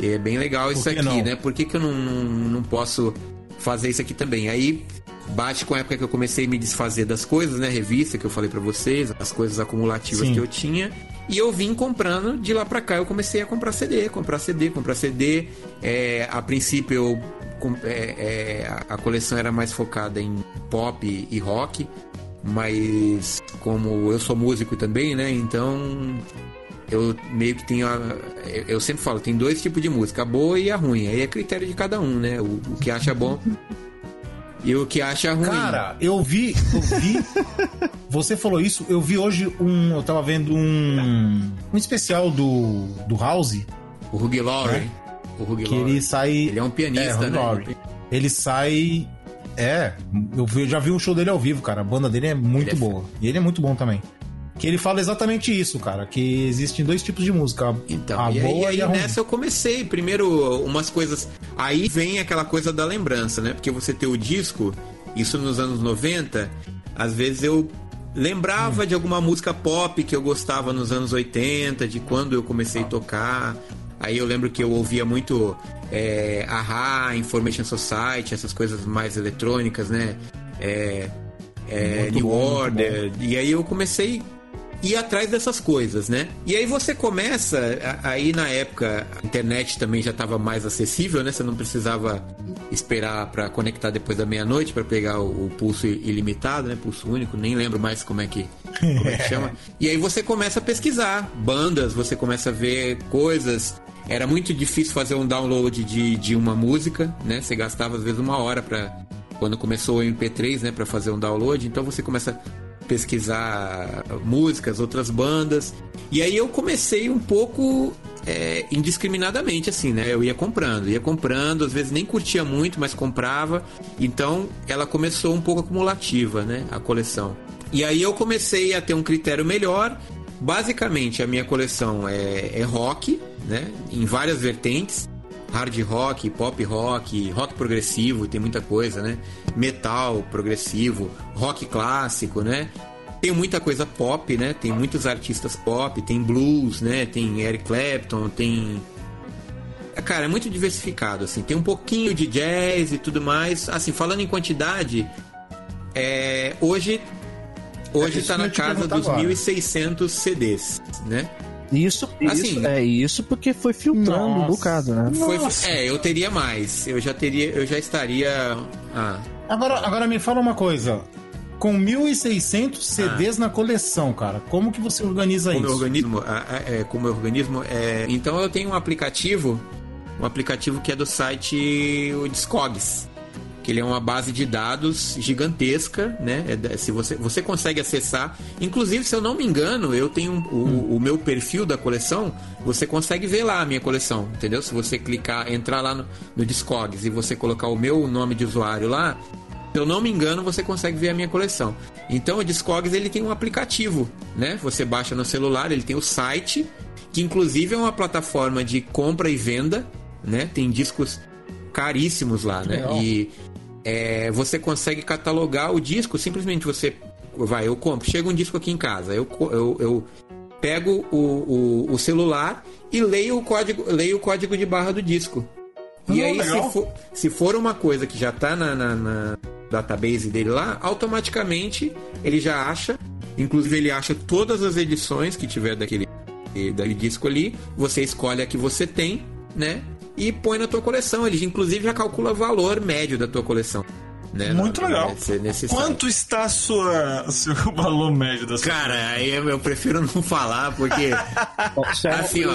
é bem legal isso aqui, não? né? Por que, que eu não, não, não posso fazer isso aqui também? Aí bate com a época que eu comecei a me desfazer das coisas, né? Revista que eu falei para vocês, as coisas acumulativas Sim. que eu tinha. E eu vim comprando de lá pra cá. Eu comecei a comprar CD, comprar CD, comprar CD. É, a princípio eu é, é, a coleção era mais focada em pop e rock, mas como eu sou músico também, né? Então eu meio que tenho. A, eu sempre falo, tem dois tipos de música, a boa e a ruim. Aí é critério de cada um, né? O, o que acha bom. E o que acha ruim. Cara, eu vi, eu vi. você falou isso, eu vi hoje um. Eu tava vendo um. Um especial do. do House. O Hugh Laurie. O Hugh Que Laurie. ele sai. Ele é um pianista, Hugh né? Laurie. Ele sai. É, eu, já vi um show dele ao vivo, cara. A banda dele é muito Ele é boa. E ele é muito bom também. Que ele fala exatamente isso, cara. Que existem dois tipos de música. Então, a e boa aí e a ruim. nessa eu comecei. Primeiro, umas coisas. Aí vem aquela coisa da lembrança, né? Porque você ter o disco, isso nos anos 90, às vezes eu lembrava Hum. de alguma música pop que eu gostava nos anos 80, de quando eu comecei a tocar. Aí eu lembro que eu ouvia muito é, Aha, Information Society, essas coisas mais eletrônicas, né? É, é, New bom, Order. E aí eu comecei ir atrás dessas coisas, né? E aí você começa, aí na época a internet também já estava mais acessível, né? Você não precisava esperar para conectar depois da meia-noite para pegar o, o pulso ilimitado, né? Pulso único, nem lembro mais como é que, como é que chama. E aí você começa a pesquisar bandas, você começa a ver coisas. Era muito difícil fazer um download de, de uma música, né? Você gastava às vezes uma hora para quando começou o MP3, né, para fazer um download. Então você começa pesquisar músicas, outras bandas. E aí eu comecei um pouco é, indiscriminadamente, assim, né? Eu ia comprando, ia comprando, às vezes nem curtia muito, mas comprava. Então ela começou um pouco acumulativa, né? A coleção. E aí eu comecei a ter um critério melhor. Basicamente, a minha coleção é, é rock, né? Em várias vertentes hard rock, pop rock, rock progressivo, tem muita coisa, né? Metal progressivo, rock clássico, né? Tem muita coisa pop, né? Tem muitos artistas pop, tem blues, né? Tem Eric Clapton, tem Cara, é muito diversificado, assim. Tem um pouquinho de jazz e tudo mais. Assim, falando em quantidade, é, hoje hoje tá que eu na casa dos agora. 1.600 CDs, né? Isso, Assim, isso, é isso porque foi filtrando um Nossa. bocado, né? Foi, é, eu teria mais. Eu já teria, eu já estaria. Ah, Agora, agora me fala uma coisa. Com 1.600 CDs na coleção, cara, como que você organiza como isso? organismo, ah, ah, é, como organismo, é, então eu tenho um aplicativo, um aplicativo que é do site o Discogs, que ele é uma base de dados gigantesca, né? É se você, você consegue acessar, inclusive se eu não me engano, eu tenho o, o meu perfil da coleção, você consegue ver lá a minha coleção, entendeu? Se você clicar, entrar lá no, no Discogs e você colocar o meu nome de usuário lá, se eu não me engano, você consegue ver a minha coleção. Então o Discogs ele tem um aplicativo, né? Você baixa no celular, ele tem o site, que inclusive é uma plataforma de compra e venda, né? Tem discos caríssimos lá, né? Legal. E é, você consegue catalogar o disco, simplesmente você vai, eu compro, chega um disco aqui em casa, eu, eu, eu pego o, o, o celular e leio o código, leio o código de barra do disco. E Ah, aí, se for, se for uma coisa que já tá na, na, na database dele lá, automaticamente ele já acha. Inclusive, ele acha todas as edições que tiver daquele, daquele disco ali. Você escolhe a que você tem, né? E põe na tua coleção. Ele, inclusive, já calcula o valor médio da tua coleção. Né? Muito legal. Nesse, nesse site. Quanto está a sua, o seu valor médio da sua Cara, aí eu eu prefiro não falar, porque. É Assim, ó.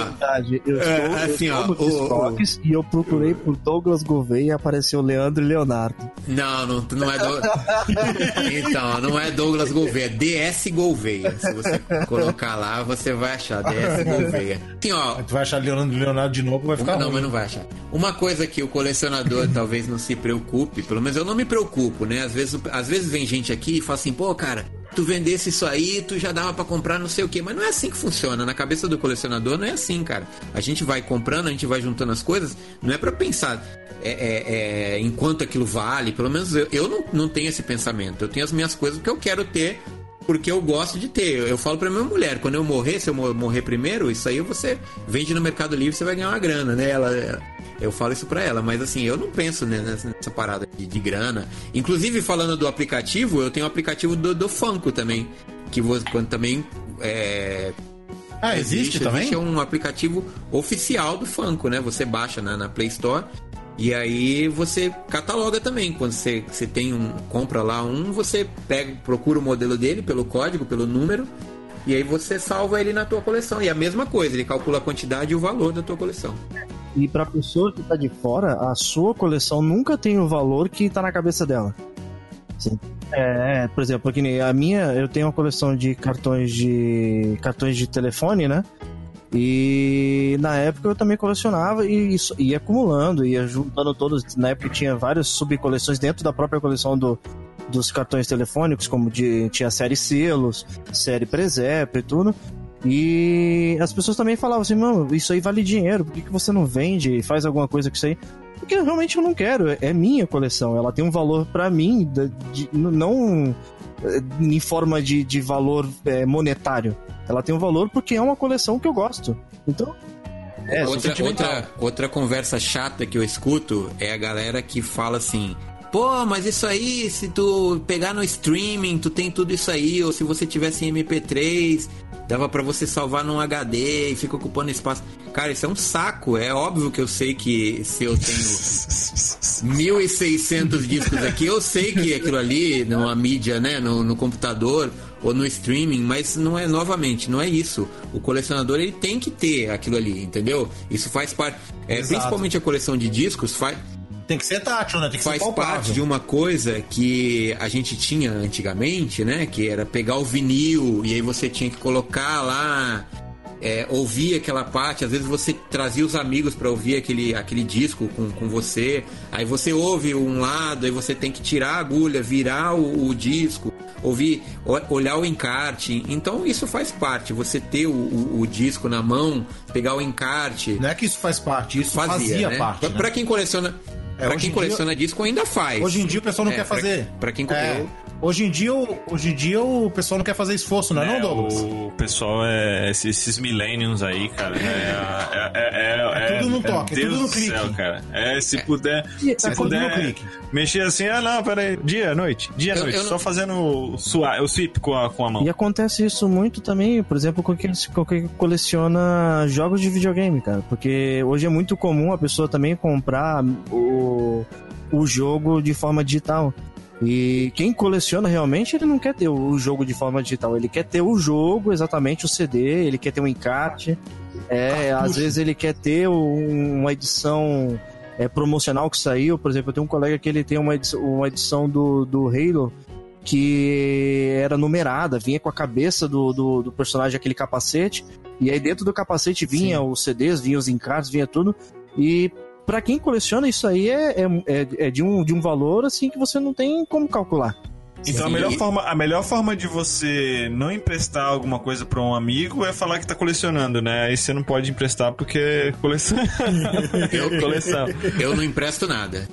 Eu É, estou, assim, eu ó, o- e eu procurei por Douglas Gouveia e apareceu Leandro e Leonardo. Não, não, não é Douglas. Então, não é Douglas Gouveia, é DS Gouveia. Se você colocar lá, você vai achar DS Gouveia. Assim, ó, Tu vai achar Leonardo, Leonardo de novo, vai ficar não, ruim. mas não vai achar. Uma coisa que o colecionador talvez não se preocupe, pelo menos eu não me preocupo, né? Às vezes, às vezes vem gente aqui e fala assim, pô, cara, tu vendesse isso aí, tu já dava pra comprar não sei o quê. Mas não é assim que funciona. Na cabeça do colecionador não é assim, cara. A gente vai comprando, a gente vai juntando as coisas, não é pra pensar é, é, é, enquanto aquilo vale. Pelo menos eu, eu não, não tenho esse pensamento. Eu tenho as minhas coisas que eu quero ter porque eu gosto de ter. Eu, eu falo pra minha mulher, quando eu morrer, se eu mo- morrer primeiro, isso aí você vende no Mercado Livre, você vai ganhar uma grana, né? Ela, eu falo isso pra ela, mas assim, eu não penso né, nessa, nessa parada de, de grana. Inclusive, falando do aplicativo, eu tenho o aplicativo do, do Funko também, que você, quando também é, Ah, existe, também? Existe um aplicativo oficial do Funko, né? Você baixa na, na Play Store e aí você cataloga também. Quando você, você tem um. compra lá um, você pega, procura o modelo dele pelo código, pelo número, e aí você salva ele na tua coleção. E a mesma coisa, ele calcula a quantidade e o valor da tua coleção. E pra pessoa que tá de fora, a sua coleção nunca tem o valor que tá na cabeça dela. Sim. É, por exemplo, que nem a minha, eu tenho uma coleção de cartões de cartões de telefone, né? E na época eu também colecionava e isso- ia acumulando, ia juntando todos. Na época tinha várias subcoleções dentro da própria coleção do, dos cartões telefônicos, como de, tinha a série selos, série presépio e tudo. E as pessoas também falavam assim, mano, isso aí vale dinheiro, por que, que você não vende e faz alguma coisa com isso aí? Porque realmente eu não quero, é- é minha coleção, ela tem um valor pra mim, da- de- não eh, em forma de, de valor eh, monetário. Ela tem um valor porque é uma coleção que eu gosto. Então, é, outra, outra, outra conversa chata que eu escuto é a galera que fala assim. Pô, mas isso aí, se tu pegar no streaming, tu tem tudo isso aí, ou se você tivesse em MP3, dava pra você salvar num HD e fica ocupando espaço. Cara, isso é um saco. É óbvio que eu sei que se eu tenho 1.600 discos aqui, eu sei que aquilo ali, numa mídia, né, no, no computador ou no streaming, mas não é, novamente, não é isso. O colecionador, ele tem que ter aquilo ali, entendeu? Isso faz parte, é, Exato. principalmente a coleção de discos, faz, Tem que ser tátil, né? Tem que faz ser palpável. parte de uma coisa que a gente tinha antigamente, né? Que era pegar o vinil e aí você tinha que colocar lá, é, ouvir aquela parte. Às vezes você trazia os amigos para ouvir aquele, aquele disco com, com você. Aí você ouve um lado, aí você tem que tirar a agulha, virar o, o disco, ouvir, olhar o encarte. Então isso faz parte. Você ter o, o- o disco na mão, pegar o encarte. Não é que isso faz parte, isso fazia, Fazia, né? parte. Pra, né? pra quem coleciona, É, pra quem em coleciona disco ainda faz. Hoje em dia o pessoal não É, quer pra- fazer. pra quem É. eu- Hoje em dia, o- hoje em dia o pessoal não quer fazer esforço, não é, não, Douglas? O pessoal é. Esses, esses millennials aí, cara. É, é, é, é, É tudo no toque, é Deus tudo no clique. Céu, cara. É, se puder. E- Se é tudo puder no clique. mexer assim, ah, não, peraí. Dia, noite. Dia, Eu- noite. eu não- Só fazendo o, sua, o sweep com a, com a mão. E acontece isso muito também, por exemplo, com quem, com quem coleciona jogos de videogame, cara. Porque hoje é muito comum a pessoa também comprar o, o jogo de forma digital. E quem coleciona realmente, ele não quer ter o jogo de forma digital, ele quer ter o jogo, exatamente o CD, ele quer ter um encarte. É, às vezes ele quer ter um- uma edição é, promocional que saiu. Por exemplo, eu tenho um colega que ele tem uma edição, uma edição do, do Halo que era numerada, vinha com a cabeça do, do, do personagem aquele capacete, e aí dentro do capacete vinha os CDs, vinha os encartes, vinha tudo. E pra quem coleciona, isso aí é, é, é, é de, um, de um valor assim que você não tem como calcular. Então a melhor, forma, a melhor forma de você não emprestar alguma coisa pra um amigo é falar que tá colecionando, né? Aí você não pode emprestar porque é coleção. Eu- coleção. Eu não empresto nada.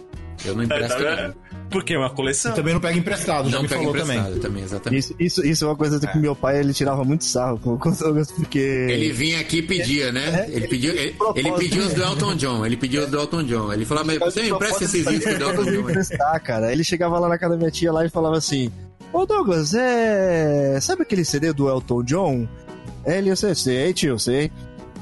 Eu não É, tá empresto nada. Porque é uma coleção. Também não pega emprestado, já Não me pega falou emprestado também. também, exatamente. Isso, isso, isso é uma coisa que meu pai ele tirava muito sarro com, com o Douglas, porque. Ele vinha aqui e pedia, né? É, Ele pediu, ele, ele pediu os do Elton John. Ele pediu os do Elton John. Ele falou, mas você me empresta esses discos do Elton John. emprestar, cara. Ele chegava lá na casa da minha tia lá e falava assim: Ô Douglas, é. Sabe aquele CD do Elton John? Ele, eu sei, sei, tio, sei.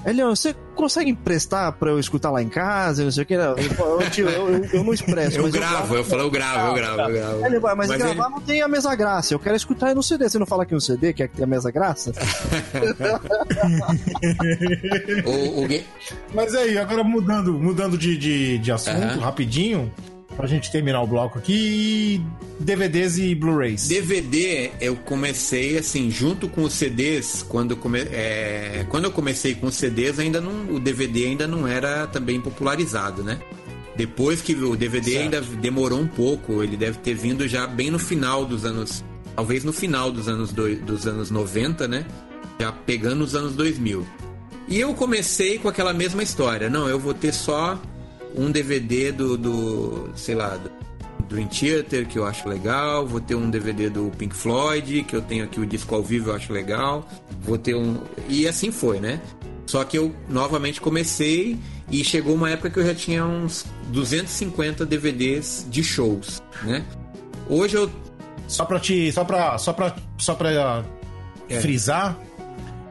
Ele, você consegue emprestar pra eu escutar lá em casa? Não sei o que. Não. Eu, "Ô, tio, eu, eu, eu não expresso. Eu gravo, eu falo, eu gravo, eu gravo, eu gravo. Ele mas, Mas gravar não tem a mesma graça. Eu quero escutar no CD. Você não fala que no CD quer que tenha a mesma graça? O, o, Mas aí, agora mudando, mudando de, de, de assunto, rapidinho, pra gente terminar o bloco aqui, DVDs e Blu-rays. DVD eu comecei assim junto com os CDs quando eu come, é, quando eu comecei com os CDs ainda não o DVD ainda não era também popularizado né depois que o DVD Certo. ainda demorou um pouco ele deve ter vindo já bem no final dos anos talvez no final dos anos doi- dos anos 90 né já pegando os anos 2000 e eu comecei com aquela mesma história não eu vou ter só um DVD do, do sei lá do Dream Theater, que eu acho legal. Vou ter um DVD do Pink Floyd, que eu tenho aqui o disco ao vivo, eu acho legal. Vou ter um. E assim foi, né? Só que eu novamente comecei e chegou uma época que eu já tinha uns 250 DVDs de shows, né? Hoje eu. Só pra te. Só pra. Só pra, só pra É. frisar.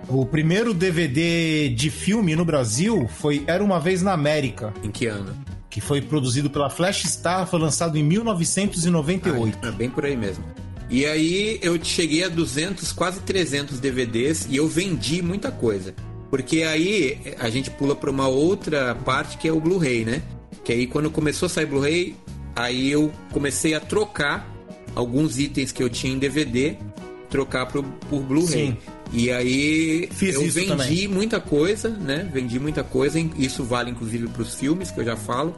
O primeiro DVD de filme no Brasil foi Era Uma Vez na América, Em que ano? que foi produzido pela Flash Star, foi lançado em 1998. É bem por aí mesmo. E aí eu cheguei a 200, quase 300 DVDs e eu vendi muita coisa. Porque aí a gente pula para uma outra parte que é o Blu-ray, né? Que aí quando começou a sair Blu-ray, aí eu comecei a trocar alguns itens que eu tinha em DVD, trocar pro, por Blu-ray. E aí Fiz eu vendi também. muita coisa, né? Vendi muita coisa. Isso vale inclusive para os filmes que eu já falo.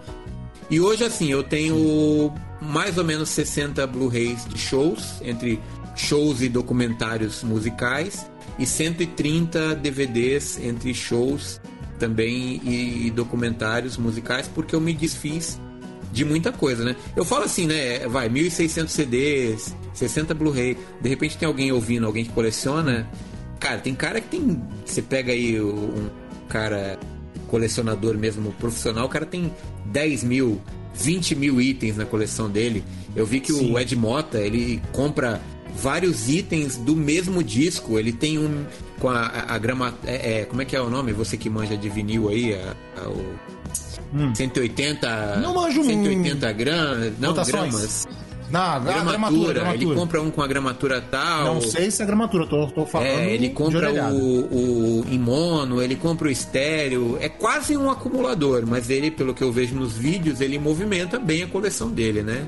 E hoje assim, eu tenho mais ou menos 60 Blu-rays de shows, entre shows e documentários musicais, e 130 DVDs entre shows também e, e documentários musicais, porque eu me desfiz de muita coisa, né? Eu falo assim, né? Vai, 1.600 CDs, 60 Blu-ray. De repente tem alguém ouvindo, alguém que coleciona. Cara, tem cara que tem. Você pega aí um cara colecionador mesmo, profissional, o cara tem 10 mil, 20 mil itens na coleção dele. Eu vi que o Ed Mota, ele compra vários itens do mesmo disco. Ele tem um com a, a, a grama. É, é, como é que é o nome? Você que manja de vinil aí, a- a- o 180. Não manjo um- 180 gramas. Não, Rotações. gramas. Na, na Gramatura. gramatura, Ele gramatura. compra um com a gramatura tal. Não sei se é gramatura, tô, tô falando. É, ele compra o, o em mono, ele compra o estéreo. É quase um acumulador, mas ele, pelo que eu vejo nos vídeos, ele movimenta bem a coleção dele, né?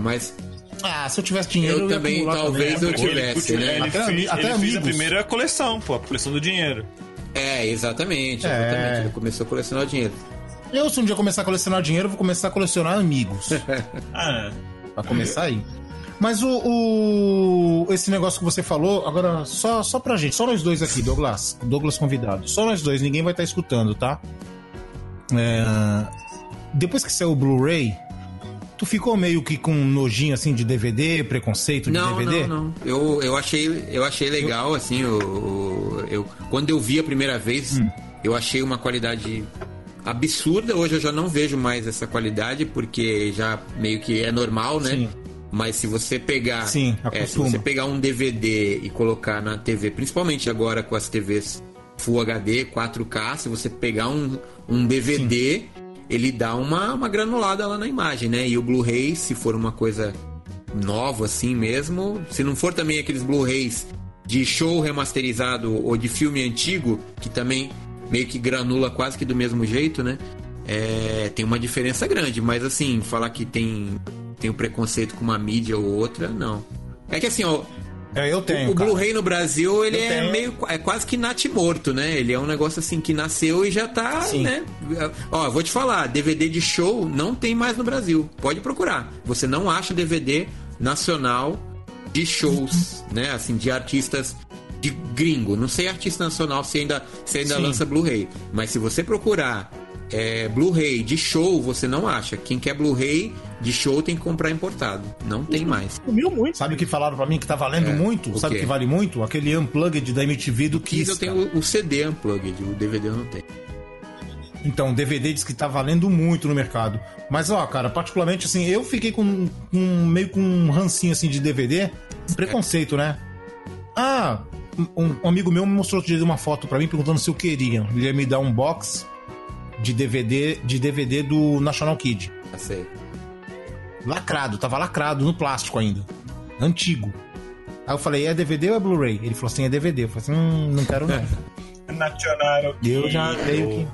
Mas Ah, se eu tivesse dinheiro, Eu ia também, talvez também. eu Pô, ele tivesse, curte- né? Ele, Até fez, até ele fez a primeira coleção, pô, a coleção do dinheiro. é, exatamente, É. exatamente. Ele começou a colecionar dinheiro. Eu, se um dia começar a colecionar dinheiro, eu vou começar a colecionar amigos. Ah, pra começar aí. Mas o, o- Esse negócio que você falou, agora só, só pra gente, só nós dois aqui, Douglas. Douglas convidado. Só nós dois, ninguém vai estar escutando, tá? É, Depois que saiu o Blu-ray, tu ficou meio que com um nojinho assim de DVD, preconceito de Não, DVD? não, não. Eu, eu achei, eu achei legal, assim, o- eu, quando eu vi a primeira vez, Hum. eu achei uma qualidade absurda. Hoje eu já não vejo mais essa qualidade, porque já meio que é normal, né? Sim. Mas se você pegar. Sim, é, se você pegar um DVD e colocar na TV, principalmente agora com as TVs Full HD, 4K, se você pegar um, um DVD, ele dá uma, uma granulada lá na imagem, né? E o Blu-ray, se for uma coisa nova assim mesmo, se não for também aqueles Blu-rays de show remasterizado ou de filme antigo, que também meio que granula quase que do mesmo jeito, né? É, tem uma diferença grande, mas assim, falar que tem, tem um preconceito com uma mídia ou outra, não. É que assim, ó, É, eu tenho. o cara. Blu-ray no Brasil, ele Eu é tenho. meio. É quase que natimorto, né? Ele é um negócio assim que nasceu e já tá, Sim. né? Ó, vou te falar, DVD de show não tem mais no Brasil. Pode procurar. Você não acha DVD nacional de shows, né? Assim, de artistas de gringo. Não sei artista nacional se ainda, se ainda Sim. lança Blu-ray. Mas se você procurar é, Blu-ray de show, você não acha. Quem quer Blu-ray de show tem que comprar importado. Não tem mais. Sumiu muito. Sabe o que falaram pra mim que tá valendo É, muito? o Sabe o que vale muito? Aquele Unplugged da MTV do Kiss Kiss. eu tenho o, o CD Unplugged, o DVD eu não tenho. Então, DVD diz que tá valendo muito no mercado. Mas, ó, cara, particularmente, assim, eu fiquei com, com meio com um rancinho, assim, de DVD. Preconceito, né? Ah, um, um amigo meu me mostrou outro dia uma foto pra mim perguntando se eu queria. Ele ia me dar um box de DVD, de DVD do National Kid. Já sei. Lacrado, tava lacrado no plástico ainda. Antigo. Aí eu falei, é DVD ou é Blu-ray? Ele falou assim, é DVD. Eu falei assim, hum, não quero não. Nacional. Eu já meio que...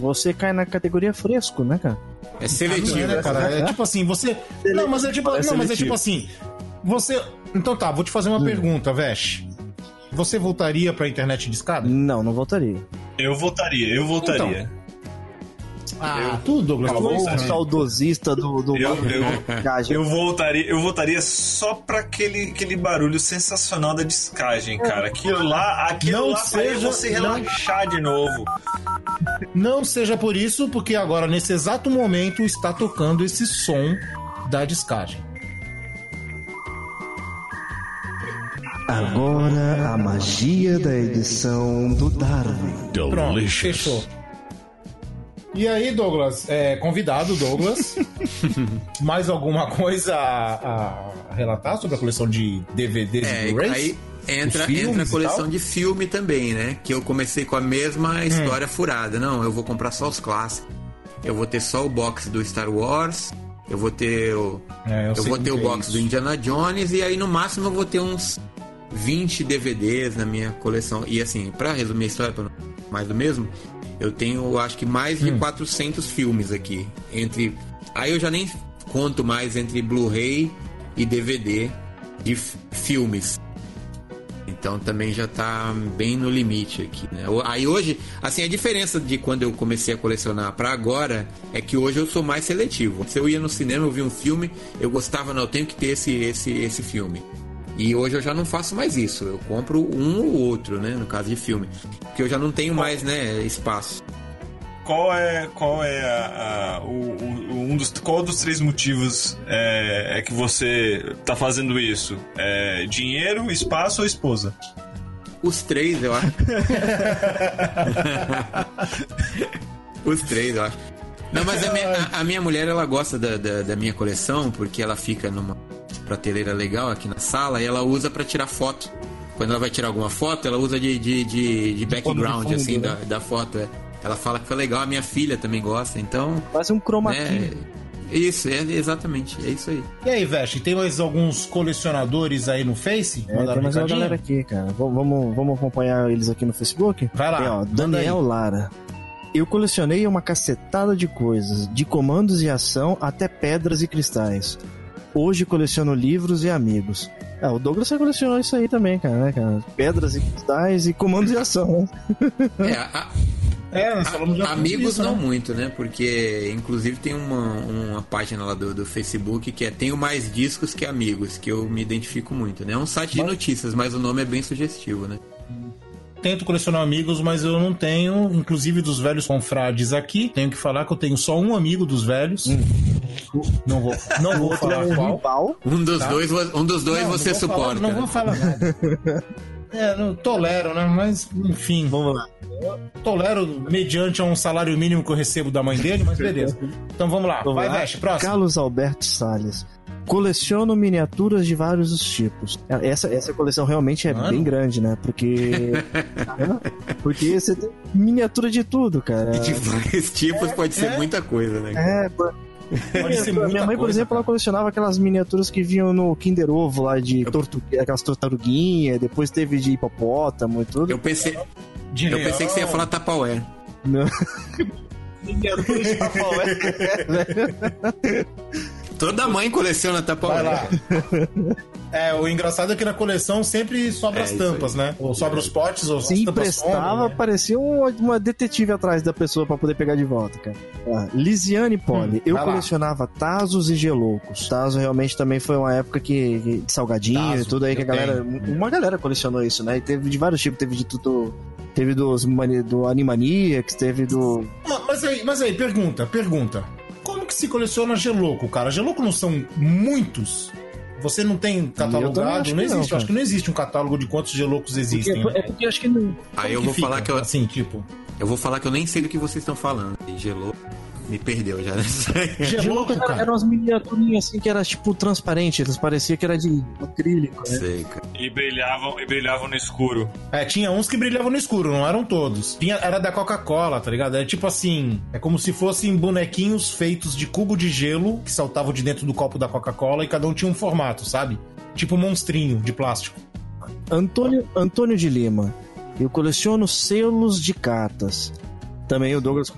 Você cai na categoria fresco, né, cara? É Ah, seletivo. não é, né, cara? É tipo assim, você. Não, mas é tipo, É não, mas é seletivo. tipo assim. Você. Então tá, vou te fazer uma pergunta, Vesh. Você voltaria pra internet de escada? Não, não voltaria. Eu votaria, eu votaria. Ah, tudo, Douglas. Tu- O saudosista do, do Eu, eu, Gaja. eu voltaria, eu votaria só pra aquele, aquele barulho sensacional da discagem, cara. Aquilo lá, aquilo Não lá seja- você não- relaxar de novo. Não seja por isso, porque agora, nesse exato momento, está tocando esse som da descagem. Agora a magia da edição do Darwin. Pronto, fechou. E aí, Douglas, é, convidado, Douglas. Mais alguma coisa a, a relatar sobre a coleção de DVDs É, e Blu-rays? aí entra, entra a coleção de filme também, né? Que eu comecei com a Hum. mesma história furada. Não, eu vou comprar só os clássicos. Eu vou ter só o box do Star Wars. Eu vou ter o. É, eu eu vou ter o é box isso. do Indiana Jones. E aí no máximo eu vou ter uns 20 DVDs na minha coleção. E assim, pra resumir a história, pra mais do mesmo, eu tenho acho que mais Hum. de 400 filmes aqui. Entre. Aí eu já nem conto mais entre Blu-ray e DVD. de filmes. Então também já tá bem no limite aqui, né? Aí hoje, assim, a diferença de quando eu comecei a colecionar pra agora é que hoje eu sou mais seletivo. Se eu ia no cinema, eu vi um filme, eu gostava, não, eu tenho que ter esse, esse, esse filme. E hoje eu já não faço mais isso. Eu compro um ou outro, né? No caso de filme. Porque eu já não tenho mais, né, espaço. Qual é, qual é a, a- o, o- um dos, qual dos três motivos é, é que você tá fazendo isso? É dinheiro, espaço ou esposa? Os três, eu acho. Os três, eu acho. Não, mas a minha, a- a minha mulher, ela gosta da, da, da minha coleção, porque ela fica numa prateleira legal aqui na sala e ela usa pra tirar foto. Quando ela vai tirar alguma foto, ela usa de, de, de, de background, fundo, assim, né? da, da foto. é. Ela fala que foi legal, a minha filha também gosta, então. Quase um chroma né. Isso, é exatamente, é isso aí. E aí, Veste, tem mais alguns colecionadores aí no Face? É, tem mais uma galera aqui, cara. V- Vamos, vamos acompanhar eles aqui no Facebook? Vai lá, Tem, ó, Daniel Lara. Eu colecionei uma cacetada de coisas, de comandos e ação até pedras e cristais. Hoje coleciono livros e amigos. É, o Douglas já colecionou isso aí também, cara, né, cara? Pedras e cristais e comandos e ação. É, a- É, nós falamos sobre Amigos isso, não né? muito, né? Porque, inclusive, tem uma, uma página lá do, do Facebook que é Tenho Mais Discos Que Amigos, que eu me identifico muito, né? É um site de notícias, mas o nome é bem sugestivo, né? Tento colecionar amigos, mas eu não tenho, inclusive dos velhos confrades aqui. Tenho que falar que eu tenho só um amigo dos velhos. Não vou, não vou falar qual. Rival. Um dos Tá. dois, um dos dois Não, não você falar- suporta. não né? vou falar nada. É, não tolero, né? Mas, enfim. Vamos lá. Tolero mediante a um salário mínimo que eu recebo da mãe dele, mas beleza. Então vamos lá. Vamos Vai, lá. Veste, próximo. Carlos Alberto Salles. Coleciono miniaturas de vários os tipos. Essa, essa coleção realmente é Mano. bem grande, né? Porque. porque você tem miniatura de tudo, cara. De vários tipos pode ser muita coisa, né? É, Minha mãe, por coisa, exemplo, ela colecionava aquelas miniaturas que vinham no Kinder Ovo lá de tortu... aquelas tartaruguinhas, depois teve de hipopótamo e tudo. Eu pensei, De eu pensei que você ia leão. falar Tupperware. Não. Miniatura de Tupperware. Toda mãe coleciona Vai Tupperware. lá. É, o engraçado é que na coleção sempre sobra É, as tampas, né? Ou sobra os potes, ou Se as tampas emprestava, né? parecia uma, uma detetive atrás da pessoa pra poder pegar de volta, cara. Ó, Lisiane Poli, Hum, eu vai lá. colecionava Tazos e Geloucos. Tazo realmente também foi uma época que, que de salgadinho Tazo, e tudo aí que a galera. tenho. Uma galera colecionou isso, né? E teve de vários tipos, teve de tudo. Teve dos, do Animaniacs, teve do. Ma- Mas aí, mas aí, pergunta, pergunta. Como que se coleciona geloco, cara? Geloco não são muitos? Você não tem catalogado? acho Não que não, existe. eu cara. acho que não existe um catálogo de quantos geloucos existem. É porque acho que não. Aí eu Que vou fica, falar que eu, Assim, tipo. eu vou falar que eu nem sei do que vocês estão falando. Gelou, me perdeu já. né? Geloco, Era, cara. eram umas miniaturinhas assim que era tipo transparente, eles pareciam que era de acrílico, né? sei, cara. E brilhavam, e brilhavam no escuro. É, tinha uns que brilhavam no escuro, não eram todos. Tinha, era da Coca-Cola, tá ligado? É tipo assim, é como se fossem bonequinhos feitos de cubo de gelo que saltavam de dentro do copo da Coca-Cola e cada um tinha um formato, sabe? Tipo um monstrinho de plástico. Antônio, Antônio de Lima. Eu coleciono selos de cartas. Também o Douglas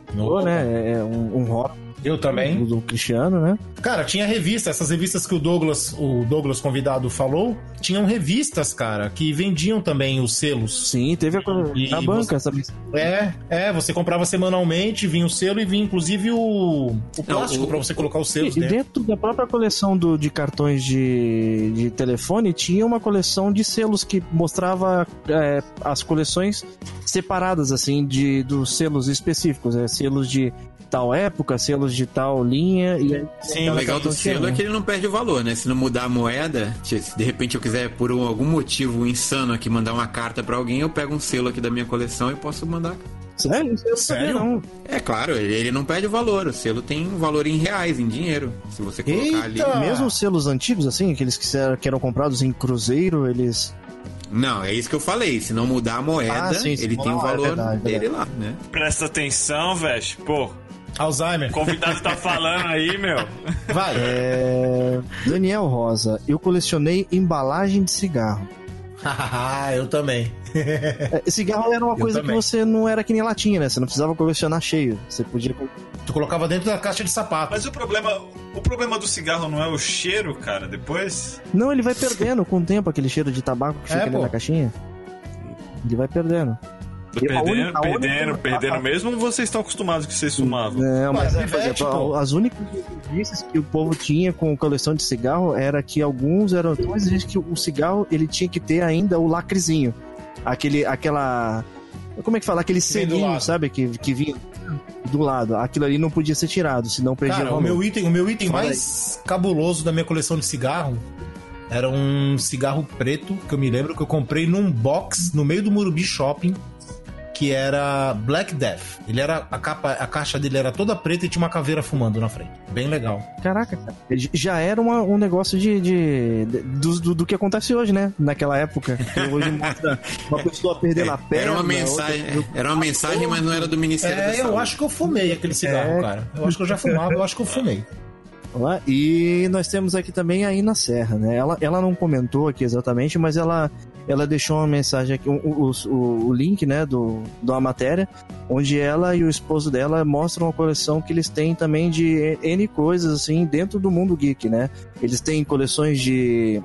né? É um, um hobby Eu também. do, do Cristiano, né? Cara, tinha revista, essas revistas que o Douglas, o Douglas convidado falou, tinham revistas, cara, que vendiam também os selos. Sim, teve a, E na você- banca, sabe? É, é, você comprava semanalmente, vinha o selo e vinha inclusive o, o plástico pra você colocar os selos E dentro. dentro da própria coleção do, de cartões de, de telefone, tinha uma coleção de selos que mostrava é, as coleções separadas, assim, de, dos selos específicos. É, selos de tal época, selos de tal linha. E Sim, O legal do selo é que ele não perde o valor, né? Se não mudar a moeda, se de repente eu quiser, por um- algum motivo insano aqui, mandar uma carta pra alguém, eu pego um selo aqui da minha coleção e posso mandar. Sério? Não Sério? não. É claro, ele, ele não perde o valor. O selo tem um valor em reais, em dinheiro. Se você colocar Eita! ali. Mesmo os selos antigos, assim, aqueles que, eram- que eram comprados em cruzeiro, eles. Não, é isso que eu falei. Se não mudar a moeda, Ah, sim, ele tem o é valor verdade, dele lá, né? Presta atenção, velho. Pô, Alzheimer. o convidado tá falando aí, meu. Vai. É... Daniel Rosa, eu colecionei embalagem de cigarro. Ah, eu também. É, cigarro era uma Eu coisa também. que você não era que nem latinha, né? Você não precisava colecionar cheio. Você podia. Tu colocava dentro da caixa de sapato. Mas o problema, o problema do cigarro não é o cheiro, cara, depois? Não, ele vai perdendo com o tempo aquele cheiro de tabaco que É, fica ali pô. na caixinha. Ele vai perdendo. Perdendo, única- perdendo, única- perdendo mesmo ou vocês estão acostumados que vocês fumavam? Não, mas, Mas é, por exemplo, pô. as únicas exigências que o povo tinha com coleção de cigarro era que alguns eram tão exigentes que o cigarro ele tinha que ter ainda o lacrezinho. Aquele, aquela. Como é que fala? Aquele selinho, sabe? Que, que vinha do lado. Aquilo ali não podia ser tirado, senão perdia Cara, o meu item, o meu item Fala mais cabuloso da minha coleção de cigarro era um cigarro preto que eu me lembro que eu comprei num box no meio do Murubi Shopping que era Black Death. Ele era a capa, a caixa dele era toda preta e tinha uma caveira fumando na frente. Bem legal. Caraca, Já era uma- um negócio de, de- de- do, do, do que acontece hoje, né? Naquela época. Que hoje mostra uma pessoa perdendo a perna. Era uma mensagem, outra- era uma mensagem, mas não era do Ministério da É, eu Saúde. acho que eu fumei aquele cigarro, É. cara. Eu acho que eu já fumava, eu acho que eu fumei. Lá. E nós temos aqui também a Ina Serra, né? Ela, ela não comentou aqui exatamente, mas ela, ela deixou uma mensagem aqui, o, o, o- link, né, do, da matéria, onde ela e o esposo dela mostram uma coleção que eles têm também de N coisas, assim, dentro do mundo geek, né? Eles têm coleções de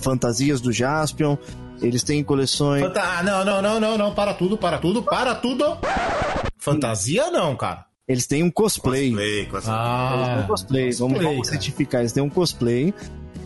fantasias do Jaspion, eles têm coleções... Fanta- Ah, não, não, não, não, não, para tudo, para tudo, para tudo. Fantasia não, cara. Eles têm um cosplay. Cosplay, cosplay. Eles têm um Ah, cosplay, vamos, cosplay, vamos cara. certificar, eles têm um cosplay.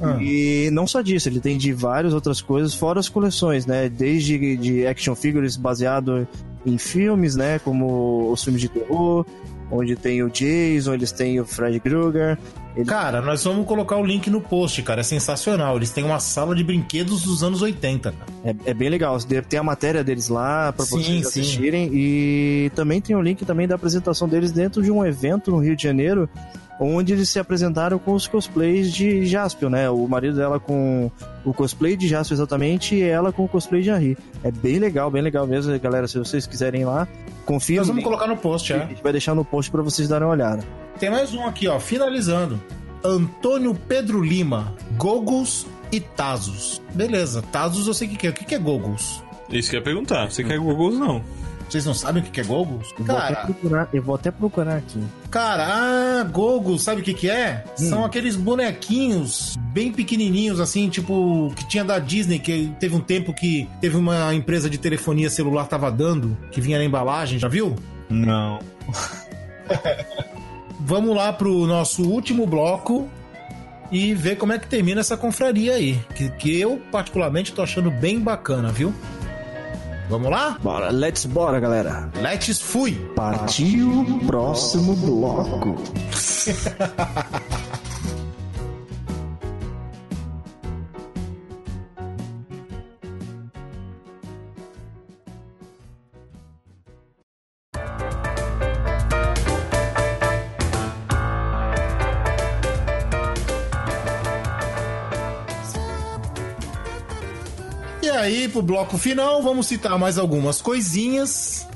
Ah. E não só disso, ele tem de várias outras coisas, fora as coleções, né? Desde de action figures baseado em filmes, né? Como os filmes de terror, onde tem o Jason, eles têm o Fred Krueger. Ele- Cara, nós vamos colocar o link no post, cara. É sensacional. Eles têm uma sala de brinquedos dos anos 80, cara. É, é bem legal. Tem a matéria deles lá para vocês sim. assistirem. E também tem o link também da apresentação deles dentro de um evento no Rio de Janeiro, onde eles se apresentaram com os cosplays de Jaspion, né? O marido dela com o cosplay de Jaspion exatamente e ela com o cosplay de Henri. É bem legal, bem legal mesmo, galera. Se vocês quiserem ir lá, confira. Nós no vamos colocar no post, A é. gente vai deixar no post para vocês darem uma olhada. Tem mais um aqui, ó. Finalizando. Antônio Pedro Lima. Goggles e Tazos. Beleza, Tazos eu sei o que é. O que que é Goggles? Isso que eu ia perguntar. Você quer Google não? Vocês não sabem o que é Goggles? Eu vou, até Cara, procurar, eu vou até procurar aqui. cara, ah, sabe o que que é? São aqueles bonequinhos bem pequenininhos, assim, tipo, que tinha da Disney, que teve um tempo que teve uma empresa de telefonia celular tava dando, que vinha na embalagem, já viu? Não. Vamos lá pro nosso último bloco e ver como é que termina essa confraria aí. Que, que eu, particularmente, tô achando bem bacana, viu? Vamos lá? Bora, let's bora, galera. Let's fui! Partiu próximo bloco. aí, pro bloco final, vamos citar mais algumas coisinhas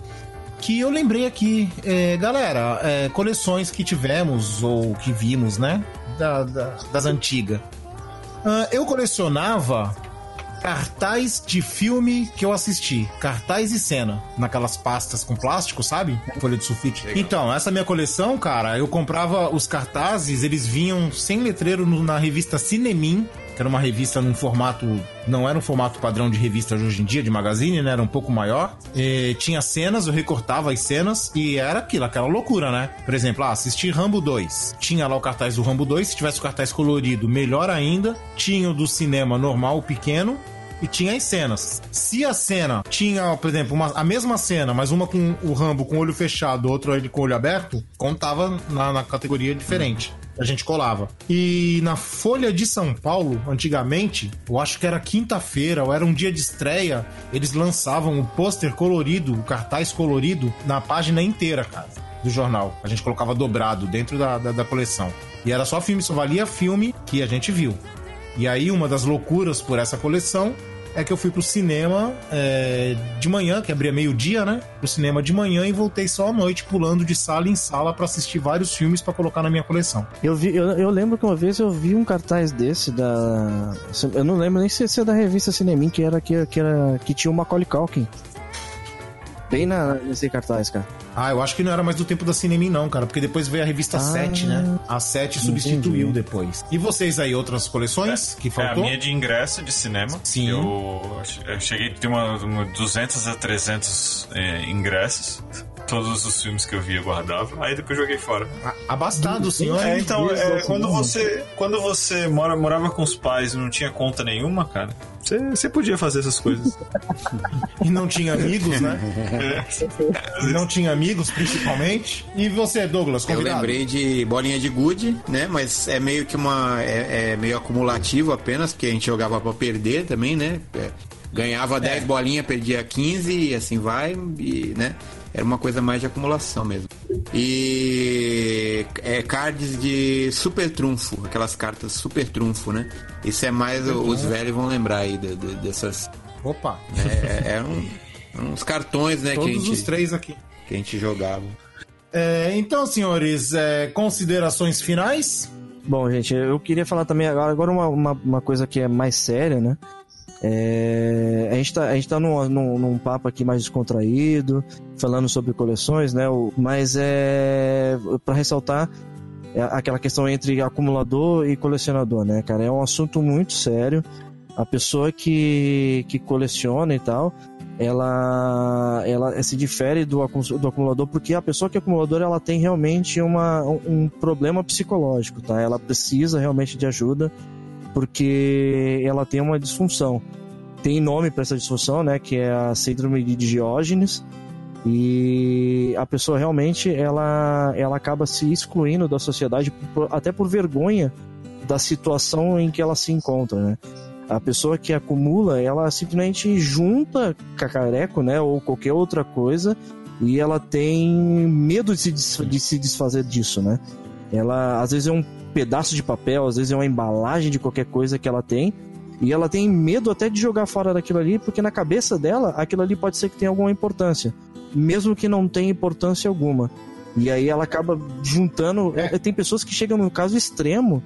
que eu lembrei aqui. É, galera, é, coleções que tivemos ou que vimos, né? Da- da- das antigas. Ah, eu colecionava cartaz de filme que eu assisti. Cartaz e cena. Naquelas pastas com plástico, sabe? Folha de sulfite. Então, essa minha coleção, cara, eu comprava os cartazes, eles vinham sem letreiro na revista Cinemin, que era uma revista num formato. Não era um formato padrão de revista de hoje em dia, de magazine, né? Era um pouco maior. E tinha cenas, eu recortava as cenas e era aquilo, aquela loucura, né? Por exemplo, ah, assisti Rambo 2. Tinha lá o cartaz do Rambo 2, se tivesse o cartaz colorido, melhor ainda. Tinha o do cinema normal, pequeno. E tinha as cenas. Se a cena tinha, por exemplo, uma- a mesma cena, mas uma com o Rambo com o olho fechado, outra ele com o olho aberto, contava na, na categoria diferente. A gente colava. E na Folha de São Paulo, antigamente, eu acho que era quinta-feira ou era um dia de estreia, eles lançavam o pôster colorido, o cartaz colorido, na página inteira, cara, do jornal. A gente colocava dobrado dentro da, da, da coleção. E era só filme, só valia filme que a gente viu. E aí, uma das loucuras por essa coleção é que eu fui pro cinema é, de manhã, que abria meio-dia, né? Pro cinema de manhã e voltei só à noite, pulando de sala em sala para assistir vários filmes para colocar na minha coleção. Eu, vi, eu, eu, lembro que uma vez eu vi um cartaz desse da. Eu não lembro nem se é da revista Cinemin, que era que, que, era, que tinha o Macaulay Culkin. Bem na, nesse cartaz, cara. Ah, eu acho que não era mais do tempo da Cinemin, não, cara, porque depois veio a revista ah, 7, né? A 7 substituiu entendi. depois. E vocês aí, outras coleções é, que faltou? É, a minha de ingresso de cinema. Sim. Eu, eu cheguei a ter uma, uma 200 a 300 é, ingressos todos os filmes que eu via eu guardava, aí depois joguei fora. Abastado, senhor. É, então, é, quando você quando você mora, morava com os pais e não tinha conta nenhuma, cara, você, você podia fazer essas coisas. e não tinha amigos, né? É. E não tinha amigos, principalmente. E você, Douglas, convidado? Eu lembrei de bolinha de gude, né? Mas é meio que uma... É, é meio acumulativo apenas, porque a gente jogava pra perder também, né? É, ganhava 10 é. bolinhas, perdia 15 e assim vai, e, né? Era uma coisa mais de acumulação mesmo. E é cards de super trunfo, aquelas cartas super trunfo, né? Isso é mais uhum. os velhos vão lembrar aí de, de, dessas. Opa! É, é um, uns cartões, né? Todos que a gente, os três aqui. Que a gente jogava. É, então, senhores, é, considerações finais? Bom, gente, eu queria falar também agora uma, uma, uma coisa que é mais séria, né? É, a gente tá, a gente tá num, num, num, papo aqui mais descontraído, falando sobre coleções, né? Mas é para ressaltar é aquela questão entre acumulador e colecionador, né, cara? É um assunto muito sério. A pessoa que, que coleciona e tal, ela, ela se difere do, do acumulador porque a pessoa que é acumulador ela tem realmente uma, um problema psicológico, tá? Ela precisa realmente de ajuda porque ela tem uma disfunção. Tem nome para essa disfunção, né, que é a síndrome de Diógenes, e a pessoa realmente ela, ela acaba se excluindo da sociedade até por vergonha da situação em que ela se encontra, né? A pessoa que acumula, ela simplesmente junta cacareco, né, ou qualquer outra coisa, e ela tem medo de se, de se desfazer disso, né? Ela às vezes é um pedaço de papel, às vezes é uma embalagem de qualquer coisa que ela tem. E ela tem medo até de jogar fora daquilo ali, porque na cabeça dela aquilo ali pode ser que tenha alguma importância, mesmo que não tenha importância alguma. E aí ela acaba juntando. É. Tem pessoas que chegam no caso extremo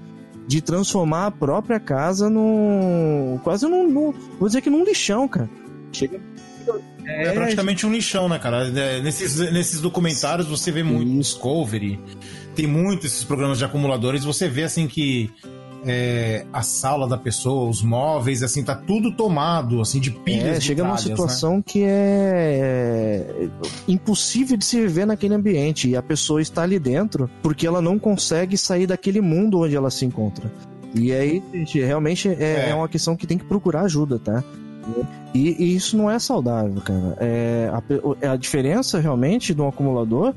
de transformar a própria casa num. quase num. num vou dizer que num lixão, cara. Chega. É, é praticamente um lixão, né, cara? É, nesses, nesses documentários você vê muito Discovery, tem muito esses programas de acumuladores, você vê assim que é, a sala da pessoa, os móveis, assim, tá tudo tomado, assim, de pilhas. É, de chega numa né? situação né? que é, é impossível de se viver naquele ambiente e a pessoa está ali dentro porque ela não consegue sair daquele mundo onde ela se encontra. E aí, gente, realmente é, é. é uma questão que tem que procurar ajuda, tá? E, e, isso não é saudável, cara. É, a, a diferença realmente do acumulador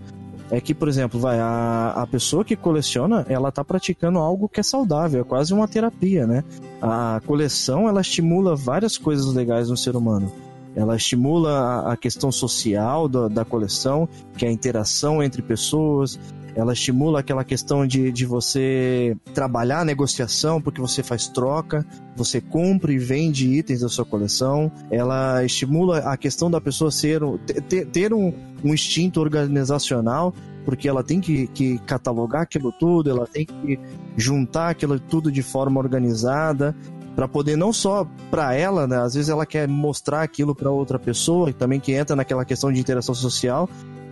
é que, por exemplo, vai, a, a pessoa que coleciona, ela tá praticando algo que é saudável, é quase uma terapia, né? A coleção, ela estimula várias coisas legais no ser humano. Ela estimula a, questão social da, da coleção, que é a interação entre pessoas, ela estimula aquela questão de, de você trabalhar a negociação, porque você faz troca, você compra e vende itens da sua coleção, ela estimula a questão da pessoa ser ter, ter um, um instinto organizacional, porque ela tem que, que catalogar aquilo tudo, ela tem que juntar aquilo tudo de forma organizada, para poder não só para ela, né? Às vezes ela quer mostrar aquilo para outra pessoa, também que entra naquela questão de interação social,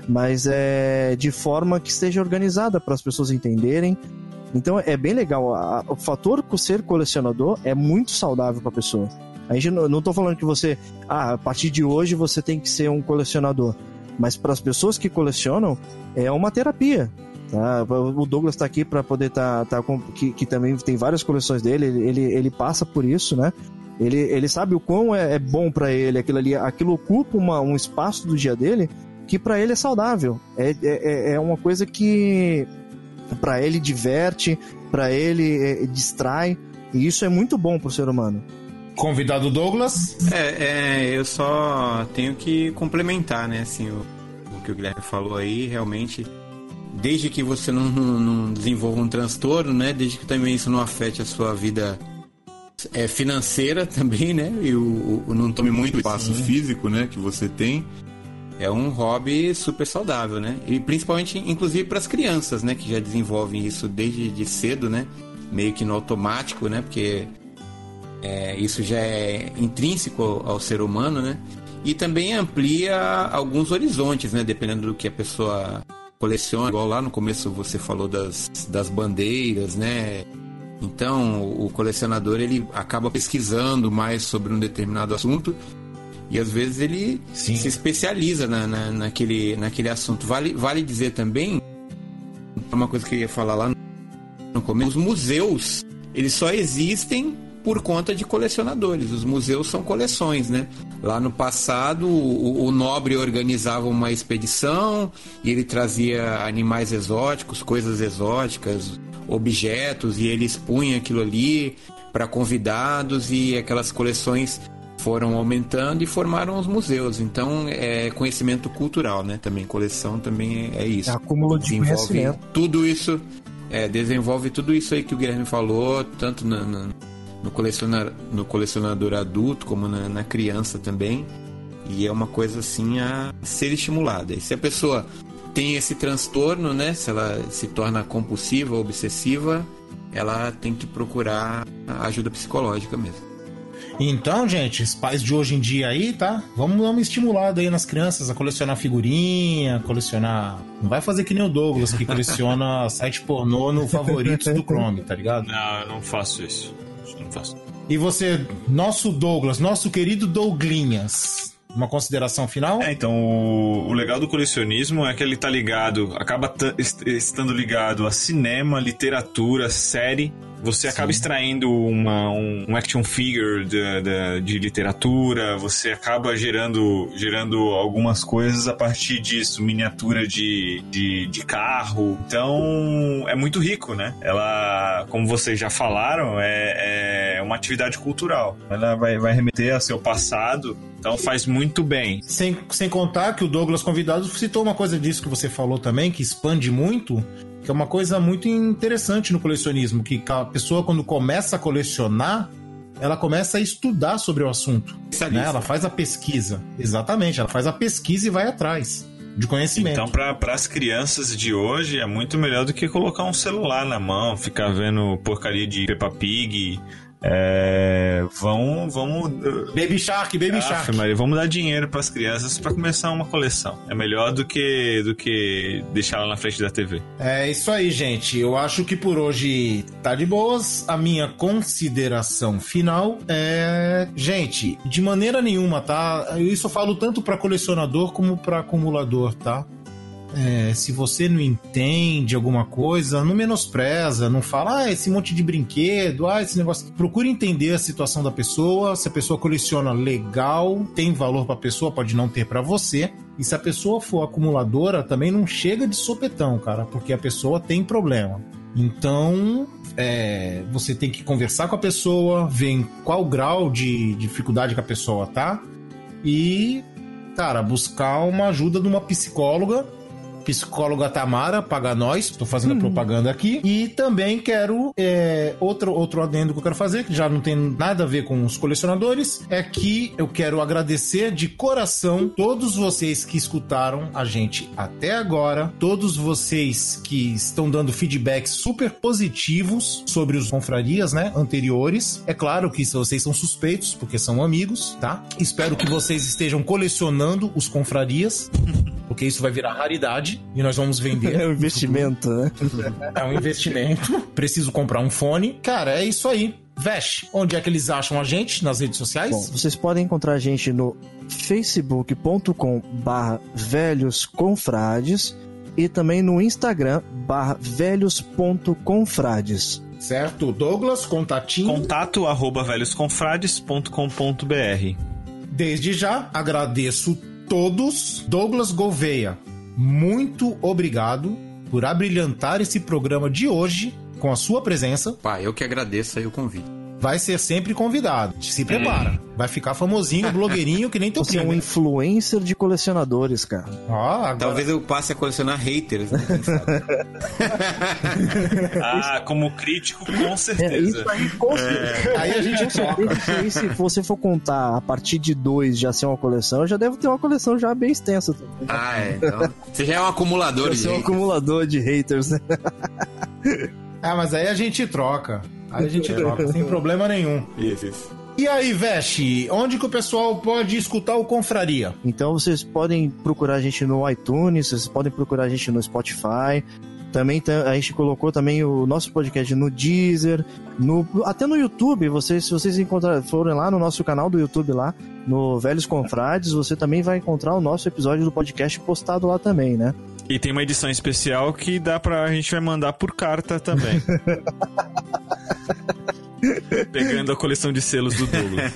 mas é de forma que seja organizada para as pessoas entenderem. Então é bem legal. O fator ser colecionador é muito saudável para a pessoa. A gente não, estou falando que você, ah, a partir de hoje você tem que ser um colecionador, mas para as pessoas que colecionam é uma terapia. Tá? O Douglas está aqui para poder estar, tá, tá, que, que, também tem várias coleções dele. Ele, ele passa por isso, né? Ele, ele sabe o quão é, é bom para ele aquilo ali. Aquilo ocupa uma, um espaço do dia dele que para ele é saudável. É, é, é, é uma coisa que para ele diverte, para ele é, distrai, e isso é muito bom para o ser humano. Convidado Douglas? É, é, eu só tenho que complementar, né, assim, o, o que o Guilherme falou aí, realmente, desde que você não, não, não, desenvolva um transtorno, né, desde que também isso não afete a sua vida é, financeira também, né? E o, o não tome muito espaço Sim. físico, né? Que você tem. É um hobby super saudável, né? E principalmente, inclusive, para as crianças, né? Que já desenvolvem isso desde de cedo, né? Meio que no automático, né? Porque é, isso já é intrínseco ao, ser humano, né? E também amplia alguns horizontes, né? Dependendo do que a pessoa coleciona. Igual lá no começo você falou das, das bandeiras, né? Então o colecionador ele acaba pesquisando mais sobre um determinado assunto e às vezes ele Sim. se especializa na, na- naquele, naquele assunto. Vale, vale dizer também uma coisa que eu ia falar lá no- começo: os museus eles só existem por conta de colecionadores. Os museus são coleções, né? Lá no passado, o, o nobre organizava uma expedição e ele trazia animais exóticos, coisas exóticas, objetos e ele expunha aquilo ali para convidados e aquelas coleções foram aumentando e formaram os museus. Então, é conhecimento cultural, né? Também coleção também é, isso. É acúmulo de Desenvolve conhecimento. tudo isso, é, desenvolve tudo isso aí que o Guilherme falou, tanto na- na- no, colecionar, no colecionador adulto como na, na criança também. E é uma coisa assim a ser estimulada. E se a pessoa tem esse transtorno, né? Se ela se torna compulsiva, obsessiva, ela tem que procurar ajuda psicológica mesmo. Então, gente, os pais de hoje em dia aí, tá? Vamos dar uma estimulada aí nas crianças a colecionar figurinha, colecionar. Não vai fazer que nem o Douglas, que coleciona site pornô no favoritos do Chrome, tá ligado? Não, eu não faço isso. Não faço. E você, nosso Douglas, nosso querido Douglinhas, uma consideração final? É, então o, o legal do colecionismo é que ele tá ligado, acaba estando ligado a cinema, literatura, série. Você acaba extraindo uma, um, um action figure de, de, de literatura, você acaba gerando, gerando algumas coisas a partir disso, miniatura de, de, de carro. Então é muito rico, né? Ela, como vocês já falaram, é, é uma atividade cultural. Ela vai, vai remeter ao seu passado, então faz muito bem. Sem, sem contar que o Douglas convidado citou uma coisa disso que você falou também, que expande muito, que é uma coisa muito interessante no colecionismo, que a pessoa quando começa a colecionar, ela começa a estudar sobre o assunto. Né? Ela faz a pesquisa. Exatamente, ela faz a pesquisa e vai atrás de conhecimento. Então, para as crianças de hoje, é muito melhor do que colocar um celular na mão, ficar vendo porcaria de Peppa Pig. É, vão, vamos. Baby Shark, Baby Shark. Maria, vamos dar dinheiro para as crianças para começar uma coleção. É melhor do que do que deixar ela na frente da TV. É isso aí, gente. Eu acho que por hoje tá de boas. A minha consideração final é, gente, de maneira nenhuma, tá? Isso eu falo tanto para colecionador como para acumulador, tá? É, se você não entende alguma coisa, não menospreza, não fala, ah, esse monte de brinquedo, ah, esse negócio. Procure entender a situação da pessoa. Se a pessoa coleciona legal, tem valor pra pessoa, pode não ter pra você. E se a pessoa for acumuladora, também não chega de sopetão, cara, porque a pessoa tem problema. Então, é, você tem que conversar com a pessoa, ver em qual grau de dificuldade que a pessoa tá e, cara, buscar uma ajuda de uma psicóloga psicóloga Tamara, paga nós, tô fazendo propaganda aqui. E também quero, é, outro, outro adendo que eu quero fazer, que já não tem nada a ver com os colecionadores, é que eu quero agradecer de coração todos vocês que escutaram a gente até agora, todos vocês que estão dando feedbacks super positivos sobre os confrarias, né, anteriores. É claro que vocês são suspeitos, porque são amigos, tá? Espero que vocês estejam colecionando os confrarias, porque isso vai virar raridade e nós vamos vender. É um investimento, né? É um investimento. Preciso comprar um fone. Cara, é isso aí. Vesh, onde é que eles acham a gente nas redes sociais? Bom, vocês podem encontrar a gente no facebook.com barra velhosconfrades e também no Instagram barra velhos.confrades. Certo, Douglas, contatinho. Contato arroba velhosconfrades.com.br Desde já, agradeço todos. Douglas Gouveia, muito obrigado por abrilhantar esse programa de hoje com a sua presença. Pá, eu que agradeço aí o convite. Vai ser sempre convidado. Se prepara. Vai ficar famosinho, blogueirinho, que nem teu Você é um primo. influencer de colecionadores, cara. Ó, agora- Talvez eu passe a colecionar haters, né? Ah, como crítico, com É, certeza. isso aí, com certeza. Aí a gente isso aí, se você for contar a partir de dois já ser uma coleção, eu já devo ter uma coleção já bem extensa. também. Ah, é. Então, você já é um acumulador Eu de sou um haters. acumulador de haters, né? Ah, mas aí a gente troca. Aí a gente troca, sem problema nenhum. Isso, isso. E aí, Veste, onde que o pessoal pode escutar o Confraria? Então vocês podem procurar a gente no iTunes, vocês podem procurar a gente no Spotify. Também tá- a gente colocou também o nosso podcast no Deezer, no, até no YouTube. Vocês, se vocês encontrar, forem lá no nosso canal do YouTube lá, no Velhos Confrades, você também vai encontrar o nosso episódio do podcast postado lá também, né? E tem uma edição especial que dá pra. A gente vai mandar por carta também. Pegando a coleção de selos do Douglas.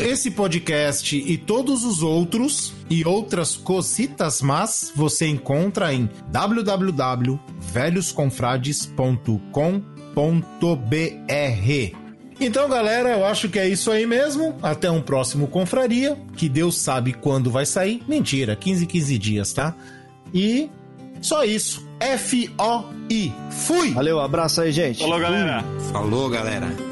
Esse podcast e todos os outros e outras cositas más você encontra em www.velhosconfrades.com.br. Então, galera, eu acho que é isso aí mesmo. Até um próximo Confraria, que Deus sabe quando vai sair. Mentira, 15 15 dias, tá? E só isso. F-O-I. Fui! Valeu, abraço aí, gente. Falou, galera. Falou, galera.